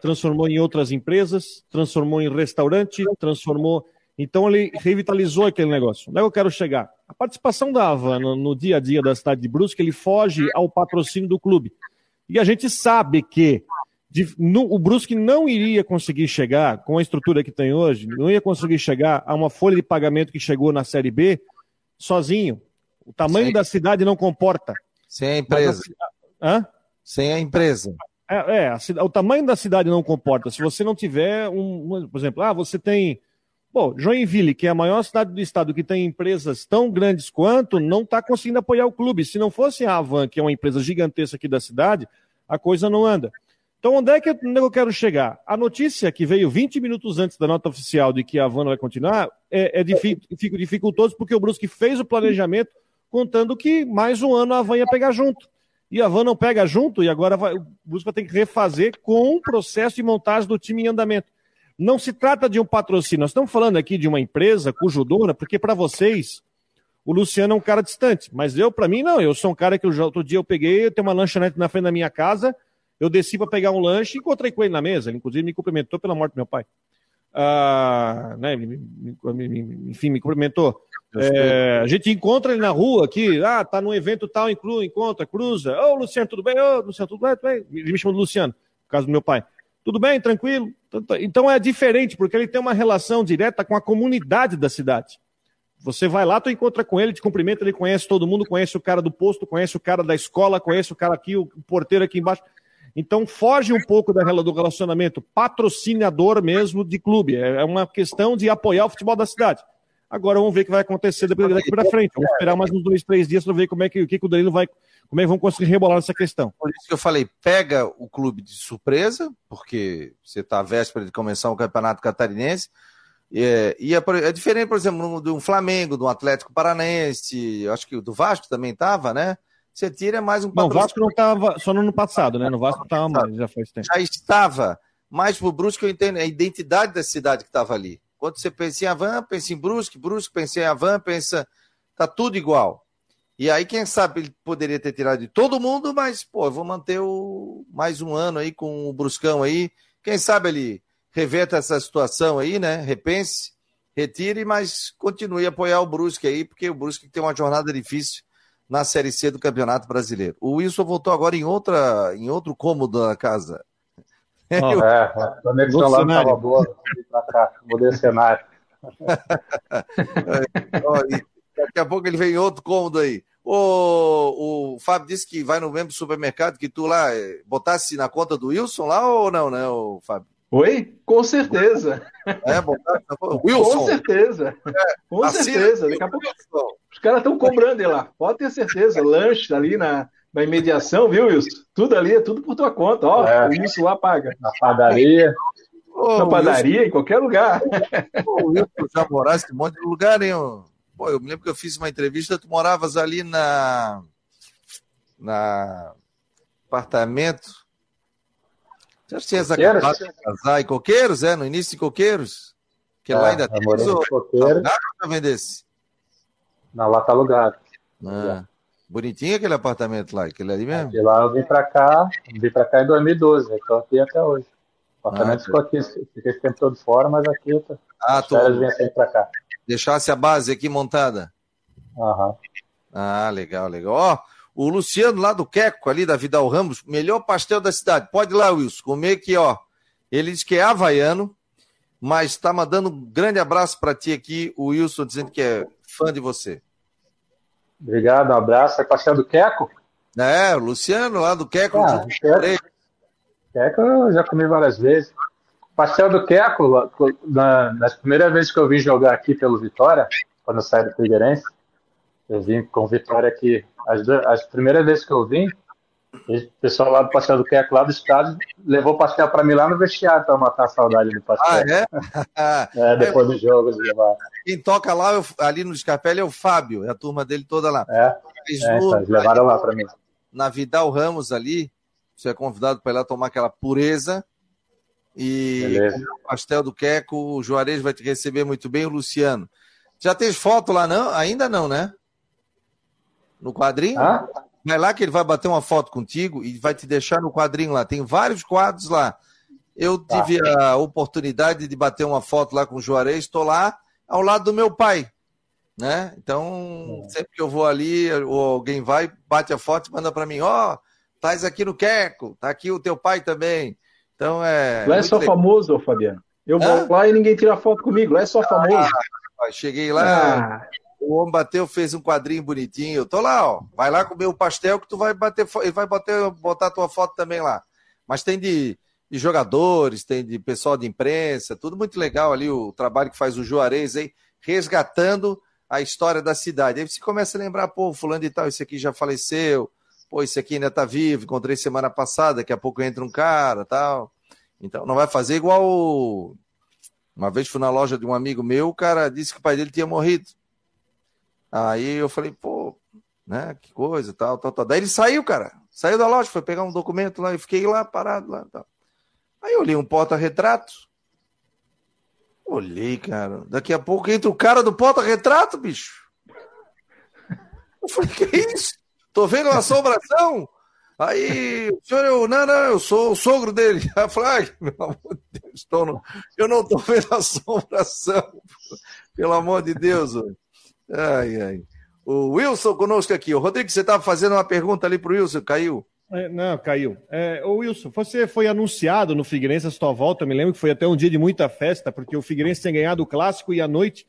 transformou em outras empresas, transformou em restaurante, transformou. Então ele revitalizou aquele negócio. Onde é que eu quero chegar? A participação da Ava no, no dia a dia da cidade de Brusque, ele foge ao patrocínio do clube. E a gente sabe que de, no, o Brusque não iria conseguir chegar, com a estrutura que tem hoje, não ia conseguir chegar a uma folha de pagamento que chegou na Série B sozinho. O tamanho Sem... da cidade não comporta. Sem a empresa. A... Hã? Sem a empresa. É, é a, o tamanho da cidade não comporta. Se você não tiver um, por exemplo, ah, você tem Bom, Joinville, que é a maior cidade do estado que tem empresas tão grandes quanto, não está conseguindo apoiar o clube. Se não fosse a Avan, que é uma empresa gigantesca aqui da cidade, a coisa não anda. Então, onde é, que, onde é que eu quero chegar? A notícia que veio 20 minutos antes da nota oficial de que a Havana vai continuar é, é dificultoso porque o Brusque fez o planejamento contando que mais um ano a Havana ia pegar junto. E a Havana não pega junto e agora vai, o Brusque vai ter que refazer com o processo de montagem do time em andamento. Não se trata de um patrocínio, nós estamos falando aqui de uma empresa cujo dono, porque para vocês o Luciano é um cara distante, mas eu, para mim, não. Eu sou um cara que outro dia eu peguei, eu tenho uma lanchonete na frente da minha casa, eu desci para pegar um lanche e encontrei com ele na mesa. Ele, inclusive, me cumprimentou pela morte do meu pai. Ah, né, me, me, me, enfim, me cumprimentou. É, a gente encontra ele na rua aqui, ah, tá num evento tal, inclui, encontra, cruza. Ô, Luciano, tudo bem? Ô, Luciano, tudo bem? Tudo bem? Ele me chama de Luciano, no caso do meu pai. Tudo bem, tranquilo? Então, tá, então é diferente, porque ele tem uma relação direta com a comunidade da cidade. Você vai lá, tu encontra com ele, te cumprimenta, ele conhece todo mundo, conhece o cara do posto, conhece o cara da escola, conhece o cara aqui, o porteiro aqui embaixo. Então foge um pouco da, do relacionamento patrocinador mesmo de clube. É, é uma questão de apoiar o futebol da cidade. Agora vamos ver o que vai acontecer daqui para frente. Vamos esperar mais uns dois, três dias para ver como é que, o que, o Danilo vai. Como é que vão conseguir rebolar nessa questão? Por isso que eu falei, pega o clube de surpresa, porque você está à véspera de começar o campeonato catarinense. É, e é, é, diferente, por exemplo, de um Flamengo, do um Atlético Paranaense, acho que do Vasco também estava, né? Você tira mais um Não, o Vasco não estava só no ano passado, né? No Vasco estava mais, já faz tempo. Já estava, mas pro Brusque eu entendo a identidade da cidade que estava ali. Quando você pensa em Avan, pensa em Brusque, Brusque pensa em Avan, pensa. Tá tudo igual. E aí, quem sabe ele poderia ter tirado de todo mundo, mas, pô, eu vou manter o mais um ano aí com o Bruscão aí. Quem sabe ele reverta essa situação aí, né? Repense, retire, mas continue a apoiar o Brusque aí, porque o Brusque tem uma jornada difícil na Série C do Campeonato Brasileiro. O Wilson voltou agora em, outra, em outro cômodo da casa. Oh, é, a conexão lá estava boa, para cá, mudei o cenário. [LAUGHS] Daqui a pouco ele vem em outro cômodo aí. O, o Fábio disse que vai no mesmo supermercado que tu lá, eh, botasse na conta do Wilson lá ou não, né, o Fábio? Oi? Com certeza. É, botasse na conta. Wilson. Com certeza. É, Com certeza. Daqui a pouco os caras estão cobrando ele lá. Pode ter certeza. Lanche ali na, na imediação, viu, Wilson? Tudo ali é tudo por tua conta. Ó, é. o Wilson lá paga. Na padaria. na padaria, Wilson... em qualquer lugar. o Wilson já morasse em um monte de lugar, hein? Pô, eu me lembro que eu fiz uma entrevista, tu moravas ali na. na apartamento. Acabado de casar em Coqueiros, é? No início de Coqueiros? Que é, lá ainda tem. Ou... Coqueiros. vendesse? Não, lá tá alugado. Ah. Bonitinho aquele apartamento lá, aquele ali mesmo? De lá eu vim para cá, vim para cá em 2012, estou aqui até hoje. O apartamento ah, ficou aqui, fiquei esse tempo todo fora, mas aqui eu tô, ah, tô... vim sempre para cá. Deixasse a base aqui montada? Aham. Ah, legal, legal. Ó, o Luciano lá do Queco, ali da Vidal Ramos, melhor pastel da cidade. Pode ir lá, Wilson, comer aqui, ó. Ele diz que é havaiano, mas está mandando um grande abraço para ti aqui, o Wilson, dizendo que é fã de você. Obrigado, um abraço. É pastel do Queco? É, o Luciano lá do Queco. Ah, Queco. Queco eu já comi várias vezes. Pastel do Queco, na, nas primeiras vezes que eu vim jogar aqui pelo Vitória, quando eu saí do Figueirense, eu vim com Vitória aqui. As, as primeiras vezes que eu vim, o pessoal lá do Pastel do Queco, lá do estádio, levou pastel para mim lá no vestiário para matar a saudade do pastel. Ah, é? [LAUGHS] é depois do jogo, levar. Quem toca lá ali no Scarpelli é o Fábio, é a turma dele toda lá. É, é então, levaram lá para mim. Na Vidal Ramos ali, você é convidado para ir lá tomar aquela pureza. E o pastel do Queco, o Juarez vai te receber muito bem, o Luciano. Já tem foto lá, não? Ainda não, né? No quadrinho? Ah? Vai lá que ele vai bater uma foto contigo e vai te deixar no quadrinho lá. Tem vários quadros lá. Eu tá. tive a oportunidade de bater uma foto lá com o Juarez, estou lá ao lado do meu pai. Né? Então, hum. sempre que eu vou ali, ou alguém vai, bate a foto e manda para mim: Ó, oh, estás aqui no Queco, tá aqui o teu pai também. Então é. Lá é só legal. famoso, Fabiano. Eu Hã? vou lá e ninguém tira foto comigo, lá é só famoso. Ah, cheguei lá. Ah o homem bateu, fez um quadrinho bonitinho. Eu tô lá, ó. Vai lá comer o pastel que tu vai bater, ele vai bater, botar tua foto também lá. Mas tem de, de, jogadores, tem de pessoal de imprensa, tudo muito legal ali o trabalho que faz o Juarez aí, resgatando a história da cidade. Aí você começa a lembrar, pô, fulano de tal, esse aqui já faleceu, pô, esse aqui ainda tá vivo, encontrei semana passada, daqui a pouco entra um cara, tal. Então não vai fazer igual uma vez fui na loja de um amigo meu, o cara disse que o pai dele tinha morrido. Aí eu falei, pô, né, que coisa, tal, tal, tal. Daí ele saiu, cara, saiu da loja, foi pegar um documento lá e fiquei lá parado lá, tal. Aí eu olhei um porta-retrato, olhei, cara, daqui a pouco entra o cara do porta-retrato, bicho. Eu falei, que isso? Tô vendo uma assombração? Aí, o senhor, eu, não, não, eu sou o sogro dele. Aí [LAUGHS] eu falei, ai, meu amor de Deus, tô no, eu não tô vendo assombração, [LAUGHS] pelo amor de Deus. Hoje. Ai, ai. O Wilson conosco aqui. O Rodrigo, você estava fazendo uma pergunta ali para o Wilson, caiu? É, não, caiu. É, Wilson, você foi anunciado no Figueirense a sua volta, me lembro que foi até um dia de muita festa, porque o Figueirense tem ganhado o clássico e à noite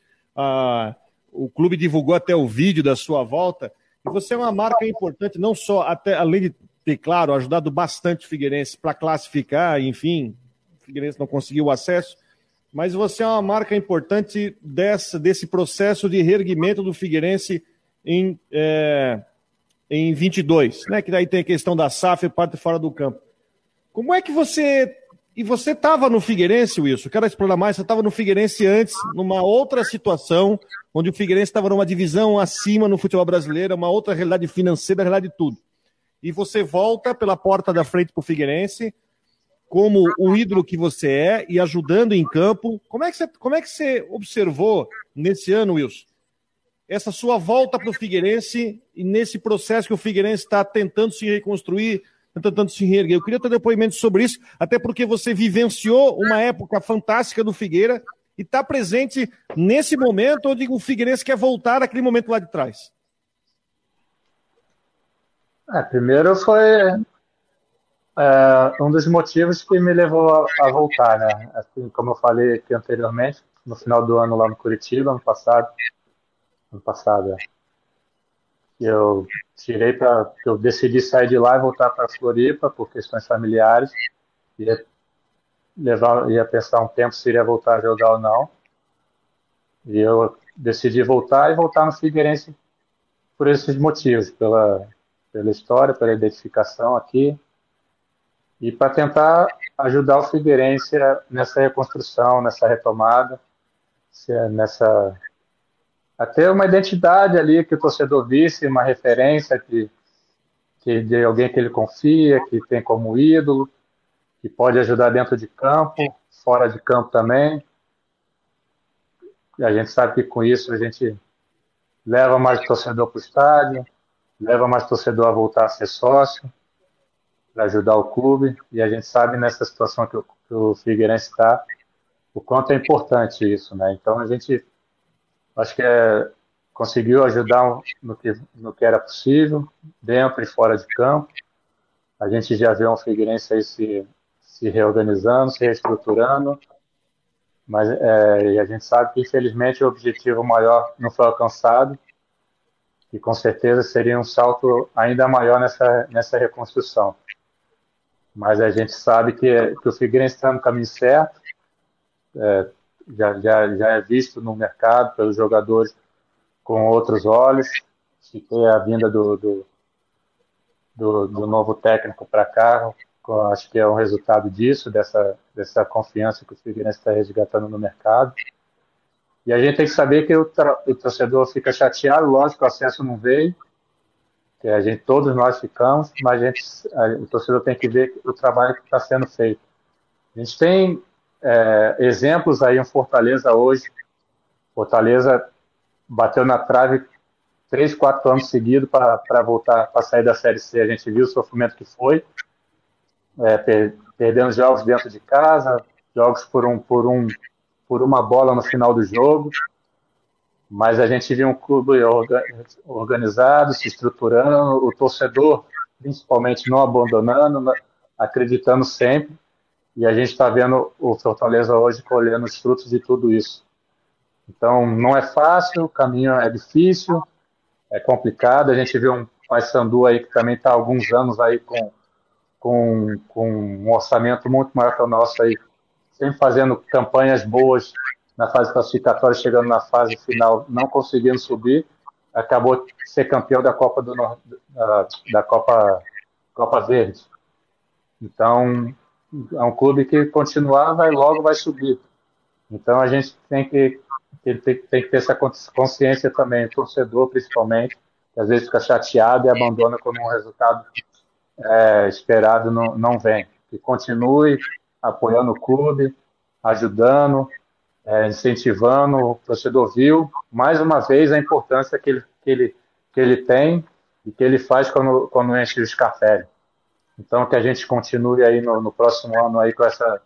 o clube divulgou até o vídeo da sua volta. E você é uma marca importante, não só, até além de ter, claro, ajudado bastante o Figueirense para classificar, enfim, o Figueirense não conseguiu o acesso, mas você é uma marca importante dessa, desse processo de reerguimento do Figueirense em, é, em 22, né? Que daí tem a questão da SAF e parte fora do campo. Como é que você. E você estava no Figueirense, Wilson? Quero explorar mais. Você estava no Figueirense antes, numa outra situação, onde o Figueirense estava numa divisão acima no futebol brasileiro, uma outra realidade financeira, realidade de tudo. E você volta pela porta da frente para o Figueirense como o ídolo que você é e ajudando em campo. Como é que você, como é que você observou nesse ano, Wilson, essa sua volta para o Figueirense e nesse processo que o Figueirense está tentando se reconstruir, tentando se reerguer? Eu queria ter depoimento sobre isso, até porque você vivenciou uma época fantástica do Figueira e está presente nesse momento onde o Figueirense quer voltar àquele momento lá de trás. É, primeiro foi é, um dos motivos que me levou a, a, voltar, né? Assim, como eu falei aqui anteriormente, no final do ano lá no Curitiba, ano passado, ano passado, é, eu tirei para, eu decidi sair de lá e voltar para Floripa por questões familiares, ia levar, ia pensar um tempo se iria voltar a jogar ou não, e eu decidi voltar e voltar no Figueirense por esses motivos, pela pela história, pela identificação aqui, e para tentar ajudar o Figueirense nessa reconstrução, nessa retomada, nessa a ter uma identidade ali que o torcedor visse, uma referência que, que de alguém que ele confia, que tem como ídolo, que pode ajudar dentro de campo, fora de campo também. E a gente sabe que com isso a gente leva mais torcedor para o estádio, leva mais torcedor a voltar a ser sócio, para ajudar o clube. E a gente sabe nessa situação que o, que o Figueirense está, o quanto é importante isso, né? Então a gente acho que é, conseguiu ajudar no que, no que era possível, dentro e fora de campo. A gente já vê um Figueirense aí se, se reorganizando, se reestruturando, mas é, a gente sabe que infelizmente o objetivo maior não foi alcançado e com certeza seria um salto ainda maior nessa, nessa reconstrução. Mas a gente sabe que, que o Figueirense está no caminho certo, é, já, já, já é visto no mercado pelos jogadores com outros olhos. Se tem a vinda do, do, do, do novo técnico para cá, acho que é um resultado disso, dessa, dessa confiança que o Figueirense está resgatando no mercado. E a gente tem que saber que o, o torcedor fica chateado, lógico, o acesso não veio, que a gente, todos nós ficamos, mas a gente, a, o torcedor tem que ver o trabalho que está sendo feito. A gente tem é, exemplos aí em Fortaleza hoje. Fortaleza bateu na trave três, quatro anos seguidos para voltar, para sair da Série C. A gente viu o sofrimento que foi, é, per, perdendo jogos dentro de casa, jogos por um, por um, por uma bola no final do jogo. Mas a gente viu um clube organizado, se estruturando, o torcedor, principalmente, não abandonando, acreditando sempre. E a gente está vendo o Fortaleza hoje colhendo os frutos de tudo isso. Então, não é fácil, o caminho é difícil, é complicado. A gente vê um Paysandu aí que também está há alguns anos aí com, com, com um orçamento muito maior que o nosso aí, sempre fazendo campanhas boas na fase classificatória, chegando na fase final, não conseguindo subir, acabou ser campeão da Copa do da, da Copa Copa Verde. Então, é um clube que continuar vai logo vai subir. Então a gente tem que tem, tem que ter essa consciência também, o torcedor principalmente, que às vezes fica chateado e abandona quando um resultado é, esperado não, não vem. Que continue apoiando o clube, ajudando, é, incentivando, o torcedor viu mais uma vez a importância que ele, que ele, que ele tem e que ele faz quando, quando enche os cafés. Então, que a gente continue aí no, no, próximo ano aí com essa,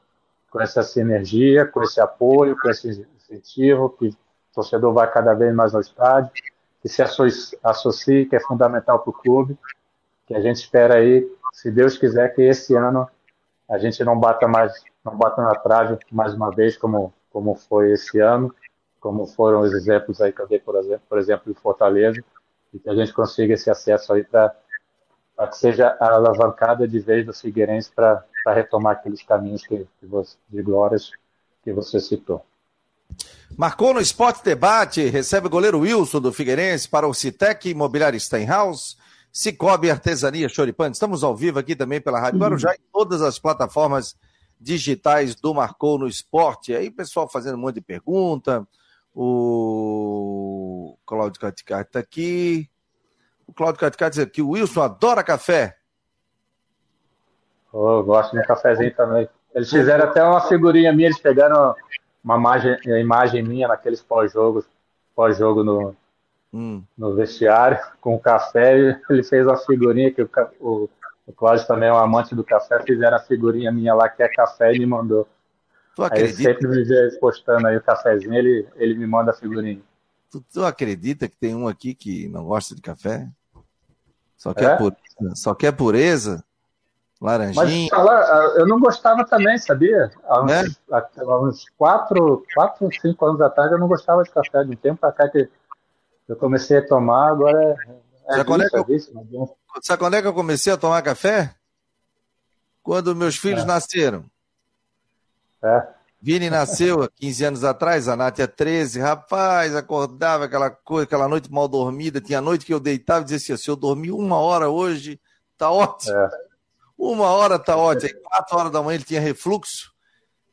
com essa sinergia, com esse apoio, com esse incentivo, que o torcedor vai cada vez mais ao estádio, que se associe, que é fundamental para o clube, que a gente espera aí, se Deus quiser, que esse ano a gente não bata mais, não bata na trave mais uma vez, como, como foi esse ano, como foram os exemplos aí que eu dei, por exemplo, por exemplo, em Fortaleza, e que a gente consiga esse acesso aí para que seja a alavancada de vez do Figueirense para retomar aqueles caminhos que, que você, de glórias que você citou. Marcou no Esporte Debate, recebe o goleiro Wilson do Figueirense para o Citec Imobiliário Steinhaus, Cicobi Artesania Choripane. Estamos ao vivo aqui também pela Rádio Guarujá em todas as plataformas digitais do Marcou no Esporte. Aí pessoal fazendo um monte de pergunta. O Cláudio Caticar está aqui. O Cláudio Caticar diz que o Wilson adora café. Oh, eu gosto de um cafezinho também. Eles fizeram até uma figurinha minha, eles pegaram uma imagem, uma imagem minha naqueles pós-jogos, pós-jogo no, hum. no vestiário, com o café, ele fez uma figurinha que o, o, o Cláudio também é um amante do café, fizeram a figurinha minha lá que é café e me mandou. Tu acredita? Aí sempre me vê postando aí o cafezinho, ele, ele me manda a figurinha. Tu, tu acredita que tem um aqui que não gosta de café? Só quer, é? pureza, só quer pureza? Laranjinha. Mas falar, eu não gostava também, sabia? Há uns, é? há uns quatro, quatro, cinco anos atrás eu não gostava de café. De um tempo para cá que eu comecei a tomar, agora é. É sabe, quando é que eu, sabe quando é que eu comecei a tomar café? Quando meus filhos é. nasceram. É. Vini nasceu há 15 anos atrás, a Nath é 13. Rapaz, acordava aquela coisa, aquela noite mal dormida. Tinha noite que eu deitava e dizia assim: se eu dormi uma hora hoje, tá ótimo. É. Uma hora tá ótimo. Aí, quatro horas da manhã ele tinha refluxo,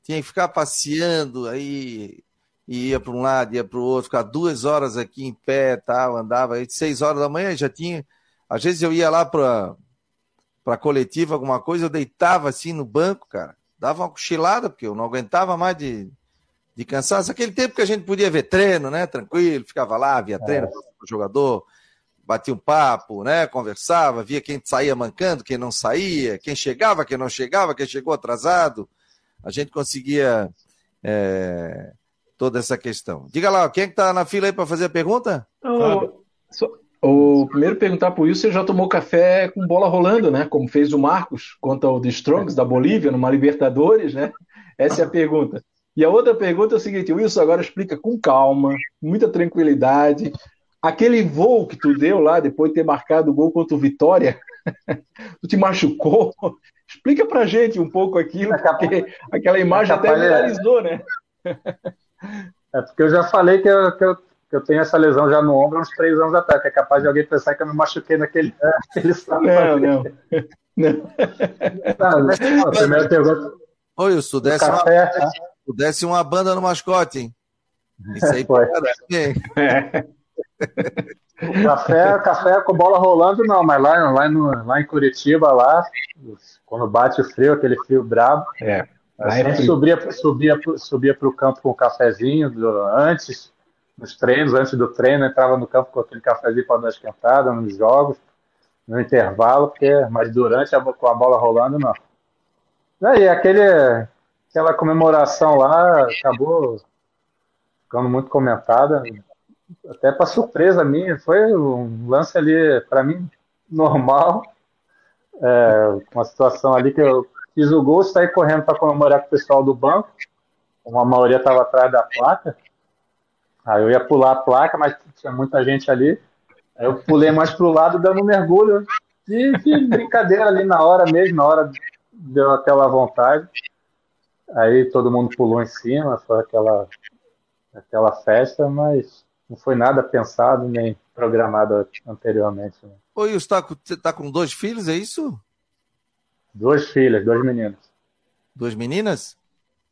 tinha que ficar passeando, aí ia para um lado, ia para o outro, ficar duas horas aqui em pé, tal, andava. Aí, seis horas da manhã já tinha. Às vezes eu ia lá para para coletiva, alguma coisa, eu deitava assim no banco, cara dava uma cochilada, porque eu não aguentava mais de, de cansaço. Aquele tempo que a gente podia ver treino, né? Tranquilo, ficava lá, via treino, é. jogador, batia um papo, né? Conversava, via quem saía mancando, quem não saía, quem chegava, quem não chegava, quem chegou atrasado. A gente conseguia é, toda essa questão. Diga lá, quem é que está na fila aí para fazer a pergunta? O primeiro perguntar para o Wilson, você já tomou café com bola rolando, né? Como fez o Marcos contra o The Strongs da Bolívia, numa Libertadores, né? Essa é a pergunta. E a outra pergunta é o seguinte, Wilson, agora explica com calma, muita tranquilidade. Aquele voo que tu deu lá, depois de ter marcado o gol contra o Vitória, [LAUGHS] tu te machucou? Explica pra gente um pouco aquilo, é porque aquela imagem até viralizou, né? [LAUGHS] É porque eu já falei que eu, que eu que eu tenho essa lesão já no ombro há uns três anos atrás, que é capaz de alguém pensar que eu me machuquei naquele, [LAUGHS] naquele Não, não. não. não a primeira pergunta. Oi, o Sudeste café, uma, tá? Sudeste uma banda no mascote, hein? Isso aí foi. É. [LAUGHS] café, café com bola rolando, não, mas lá, lá, no, lá em Curitiba, lá, quando bate o frio, aquele frio brabo, é. A gente subia, subia, subia para o campo com um cafezinho do, antes, nos treinos, antes do treino, entrava no campo com aquele cafezinho para dar esquentada nos jogos, no intervalo, porque, mas durante a, com a bola rolando, não. E aquele, aquela comemoração lá acabou ficando muito comentada, até para surpresa minha, foi um lance ali, para mim, normal, é, uma situação ali que eu fiz o gol, saí correndo para comemorar com o pessoal do banco, uma maioria estava atrás da placa, Aí eu ia pular a placa, mas tinha muita gente ali. Aí eu pulei mais pro lado, dando um mergulho de, de brincadeira ali na hora mesmo, na hora deu aquela vontade. Aí todo mundo pulou em cima, foi aquela, aquela festa, mas não foi nada pensado nem programado anteriormente. Né? Oi, você está tá com dois filhos, é isso? Duas filhas, duas meninas. Duas meninas?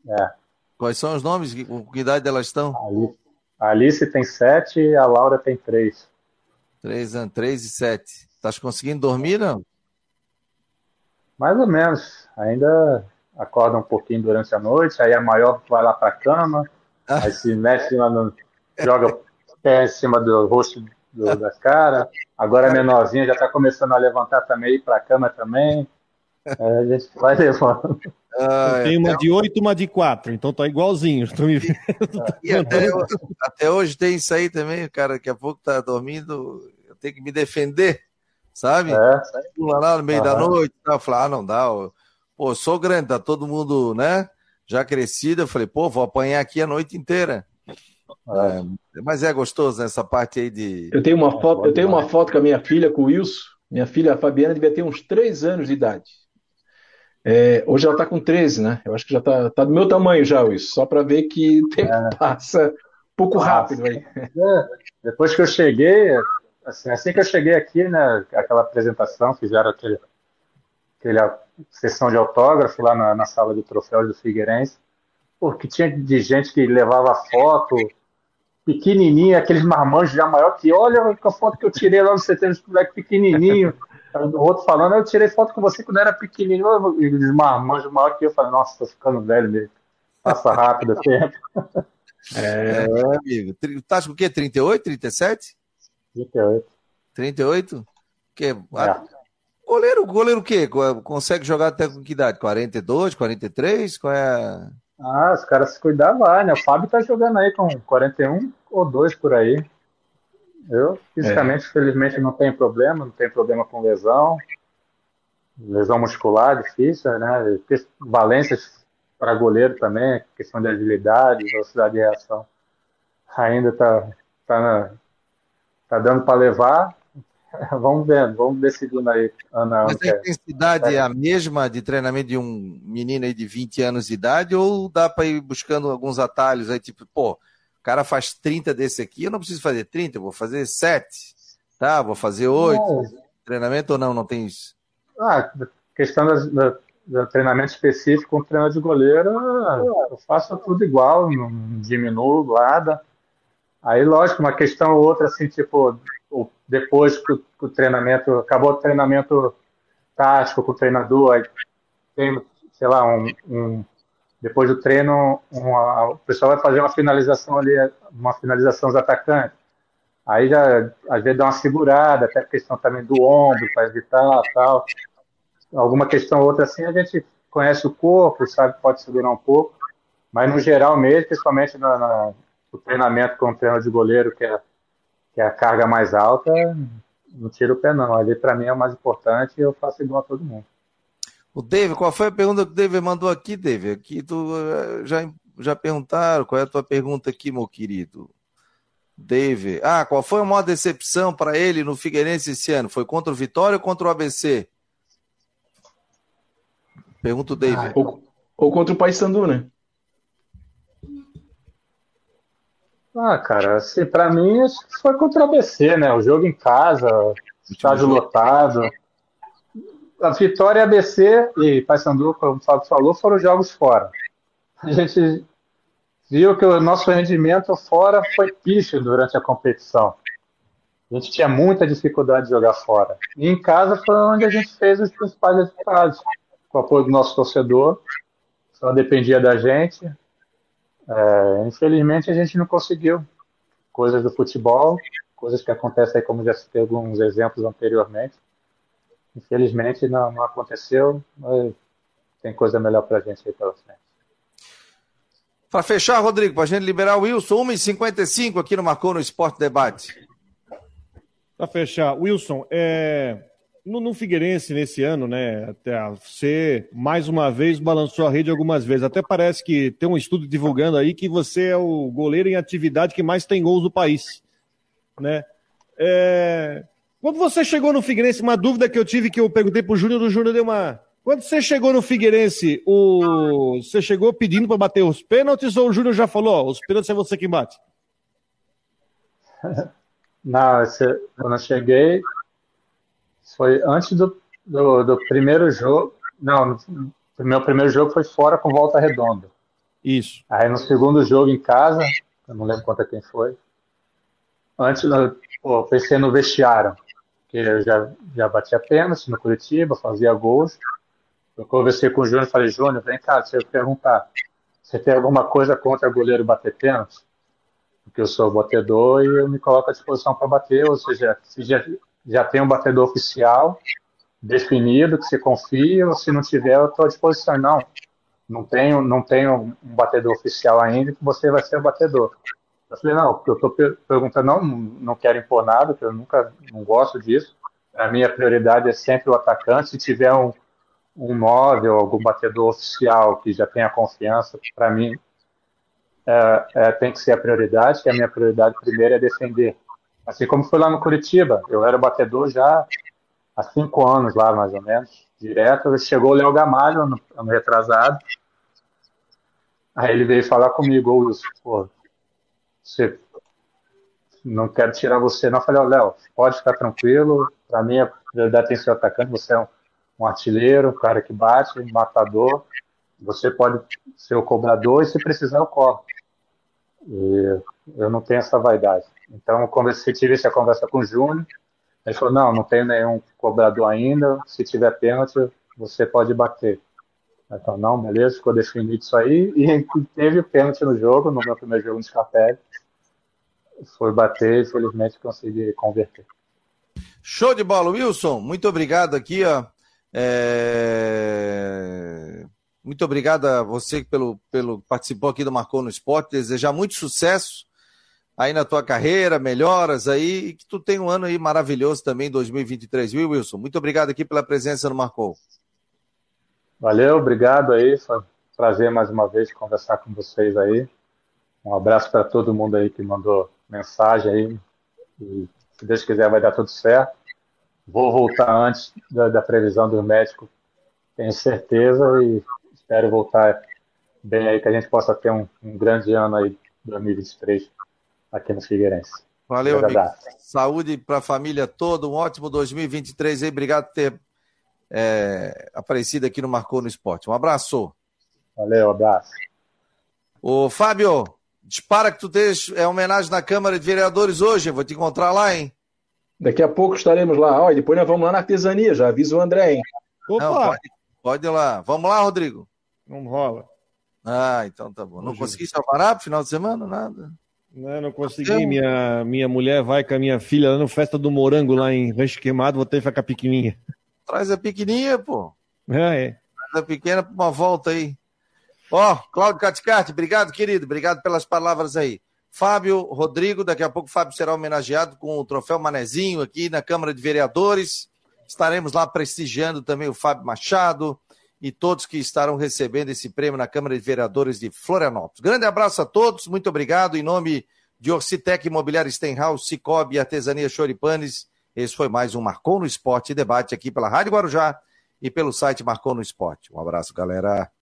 É. Quais são os nomes? Com que idade elas estão? Alice, a Alice tem sete e a Laura tem três. Três anos, três e sete. Estás conseguindo dormir, não? Mais ou menos. Ainda acorda um pouquinho durante a noite, aí a maior vai lá para a cama, ah. aí se mexe lá no. joga o pé em cima do rosto do, da cara. Agora a menorzinha já está começando a levantar também, ir para a cama também. É, a gente vai levando. Ah, tem uma de oito e uma de quatro, então tá igualzinho. Estou me vendo. [LAUGHS] E até, [LAUGHS] até, hoje tem isso aí também, cara. Daqui a pouco tá dormindo, eu tenho que me defender, sabe? É. Pula lá no meio da noite, tá? falar, ah, não dá. Pô, sou grande, tá todo mundo, né? Já crescido. Eu falei, pô, vou apanhar aqui a noite inteira. É, mas é gostoso nessa né, parte aí de. Eu tenho uma foto, eu tenho uma foto com a minha filha, com o Wilson. Minha filha, a Fabiana, devia ter uns três anos de idade. É, hoje ela está com 13, né? Eu acho que já está tá do meu tamanho já, isso. Só para ver que o tempo é. passa um pouco rápido aí. É, depois que eu cheguei, assim, assim, que eu cheguei aqui, né? Aquela apresentação, fizeram aquele, aquele sessão de autógrafo lá na, na sala de troféus do Figueirense. Porque tinha de gente que levava foto pequenininha, aqueles marmanjos já maior que olha a foto que eu tirei lá no setembro, moleque pequenininho. O outro falando, eu tirei foto com você quando era pequenininho, e os marmanjos maior que eu. falei, nossa, tô ficando velho mesmo. Passa rápido o tempo. É, [LAUGHS] é, amigo. Tá com o quê? 38, 37? 38. 38? Que, é. Goleiro, goleiro o quê? Consegue jogar até com que idade? 42, 43? Qual é Ah, os caras se cuidar vai, né? O Fábio tá jogando aí com 41 ou 2 por aí. Eu, fisicamente, é. felizmente, não tenho problema, não tenho problema com lesão. Lesão muscular, difícil, né? Valências para goleiro também, questão de agilidade, velocidade de reação. Ainda tá, tá, na, tá dando para levar. [LAUGHS] vamos vendo, vamos decidindo aí. Ana, Mas a intensidade é. é a mesma de treinamento de um menino aí de 20 anos de idade ou dá para ir buscando alguns atalhos aí, tipo, pô, cara faz 30 desse aqui, eu não preciso fazer 30, eu vou fazer 7, tá? Vou fazer 8. Treinamento ou não? Não tem isso? Ah, questão do treinamento específico com treino de goleiro, eu faço tudo igual, não diminuo nada. Aí, lógico, uma questão ou outra, assim, tipo, depois que o, treinamento, acabou o treinamento tático com o treinador, aí tem, sei lá, um, um depois do treino, uma, o pessoal vai fazer uma finalização ali, uma finalização dos atacantes. Aí já, às vezes, dá uma segurada, até a questão também do ombro, para evitar tal. Alguma questão ou outra assim, a gente conhece o corpo, sabe pode segurar um pouco. Mas, no geral mesmo, principalmente no, treinamento com o treino de goleiro, que é, que é a carga mais alta, não tiro o pé, não. Ali, para mim, é o mais importante e eu faço igual a todo mundo. O David, qual foi a pergunta que o David mandou aqui, David? Aqui tu eh, já, já perguntaram, qual é a tua pergunta aqui, meu querido? David. Ah, qual foi a maior decepção para ele no Figueirense esse ano? Foi contra o Vitória ou contra o ABC? Pergunta o David. Ah, ou, ou, contra o Paysandu, né? Ah, cara, assim, para mim foi contra o ABC, né? O jogo em casa, estádio lotado a Vitória, ABC e Paysandu, como o Fábio falou, foram jogos fora. A gente viu que o nosso rendimento fora foi picho durante a competição. A gente tinha muita dificuldade de jogar fora. E em casa foi onde a gente fez os principais resultados. Com o apoio do nosso torcedor, só dependia da gente. É, infelizmente a gente não conseguiu. Coisas do futebol, coisas que acontecem aí, como já citei alguns exemplos anteriormente. Infelizmente não, não aconteceu, mas tem coisa melhor para a gente aí pela frente. Para fechar, Rodrigo, para a gente liberar o Wilson, 1h55 aqui no Marcou no Esporte Debate. Para fechar, Wilson, é, no, no, Figueirense nesse ano, né, até você mais uma vez balançou a rede algumas vezes. Até parece que tem um estudo divulgando aí que você é o goleiro em atividade que mais tem gols do país, né? É, quando você chegou no Figueirense, uma dúvida que eu tive que eu perguntei pro Júnior, o Júnior deu uma. Quando você chegou no Figueirense, o... você chegou pedindo para bater os pênaltis ou o Júnior já falou, os pênaltis é você que bate? [LAUGHS] Não, quando eu cheguei, foi antes do, do, do primeiro jogo. Não, o meu primeiro jogo foi fora com volta redonda. Isso. Aí no segundo jogo em casa, eu não lembro contra quem foi. Antes, pô, pensei no vestiário porque eu já, já batia pênalti no Curitiba, fazia gols. Eu conversei com o Júnior e falei, Júnior, vem cá, deixa eu perguntar. Você tem alguma coisa contra goleiro bater pênalti? Porque eu sou batedor e eu me coloco à disposição para bater, ou seja, se já, já tem um batedor oficial definido, que você confia, ou se não tiver, eu estou à disposição. Não, não tenho, não tenho um batedor oficial ainda, que você vai ser o batedor. Eu falei, não, porque eu estou perguntando, não, não quero impor nada, porque eu nunca não gosto disso. A minha prioridade é sempre o atacante. Se tiver um, um móvel, algum batedor oficial que já tenha confiança, para mim é, é, tem que ser a prioridade, que a minha prioridade primeiro é defender. Assim como foi lá no Curitiba, eu era batedor já há cinco anos lá, mais ou menos, direto. Chegou o Léo Gamalho, ano, ano retrasado, Aí ele veio falar comigo, pô, você não quero tirar você, não. Eu falei, ó, oh, Léo, pode ficar tranquilo. Para mim, a prioridade tem que atacante. Você é um, um artilheiro, um cara que bate, um matador. Você pode ser o cobrador e, se precisar, eu corro. E eu não tenho essa vaidade. Então, eu conversei, tive essa conversa com o Júnior. Ele falou: não, não tenho nenhum cobrador ainda. Se tiver pênalti, você pode bater. Então, não, beleza, ficou definido isso aí. E [LAUGHS] teve o pênalti no jogo, no meu primeiro jogo no Scarpelli. Foi bater, infelizmente consegui converter. Show de bola, Wilson. Muito obrigado aqui, ó. É... Muito obrigado a você pelo, pelo participou aqui do Marcou no Esporte. Desejar muito sucesso aí na tua carreira, melhoras aí e que tu tenha um ano aí maravilhoso também 2023, viu, Wilson? Muito obrigado aqui pela presença no Marcou. Valeu, obrigado aí. Foi um prazer mais uma vez conversar com vocês aí. Um abraço para todo mundo aí que mandou mensagem aí. E, se Deus quiser, vai dar tudo certo. Vou voltar antes da, da previsão do médico, tenho certeza, e espero voltar bem aí, que a gente possa ter um, um grande ano aí, 2023, aqui no Figueirense. Valeu. Saúde para a família toda, um ótimo 2023 aí. Obrigado por ter é, aparecido aqui no Marcou no Esporte. Um abraço. Valeu, abraço. Ô, Fábio, dispara que tu tens é, homenagem na Câmara de Vereadores hoje. vou te encontrar lá, hein? Daqui a pouco estaremos lá. Ó, e depois nós vamos lá na artesania, já avisa o André, hein? Opa! Não, pode, pode ir lá. Vamos lá, Rodrigo? Não rola. Ah, então tá bom. Não consegui salvar para final de semana? Nada? Não, não consegui. Minha, minha mulher vai com a minha filha lá no Festa do Morango, lá em Rancho Queimado, vou ter que ficar pequenininha. Traz a pequenininha, pô. É, é. Traz a pequena pra uma volta aí. Ó, Cláudio Caticarte, obrigado, querido. Obrigado pelas palavras aí. Fábio Rodrigo, daqui a pouco o Fábio será homenageado com o troféu Manezinho aqui na Câmara de Vereadores. Estaremos lá prestigiando também o Fábio Machado e todos que estarão recebendo esse prêmio na Câmara de Vereadores de Florianópolis. Grande abraço a todos, muito obrigado. Em nome de Orcitec Imobiliário Stenhouse, Cicobi, Artesania Choripanes, esse foi mais um Marcou no Esporte debate aqui pela Rádio Guarujá e pelo site Marcou no Esporte. Um abraço, galera.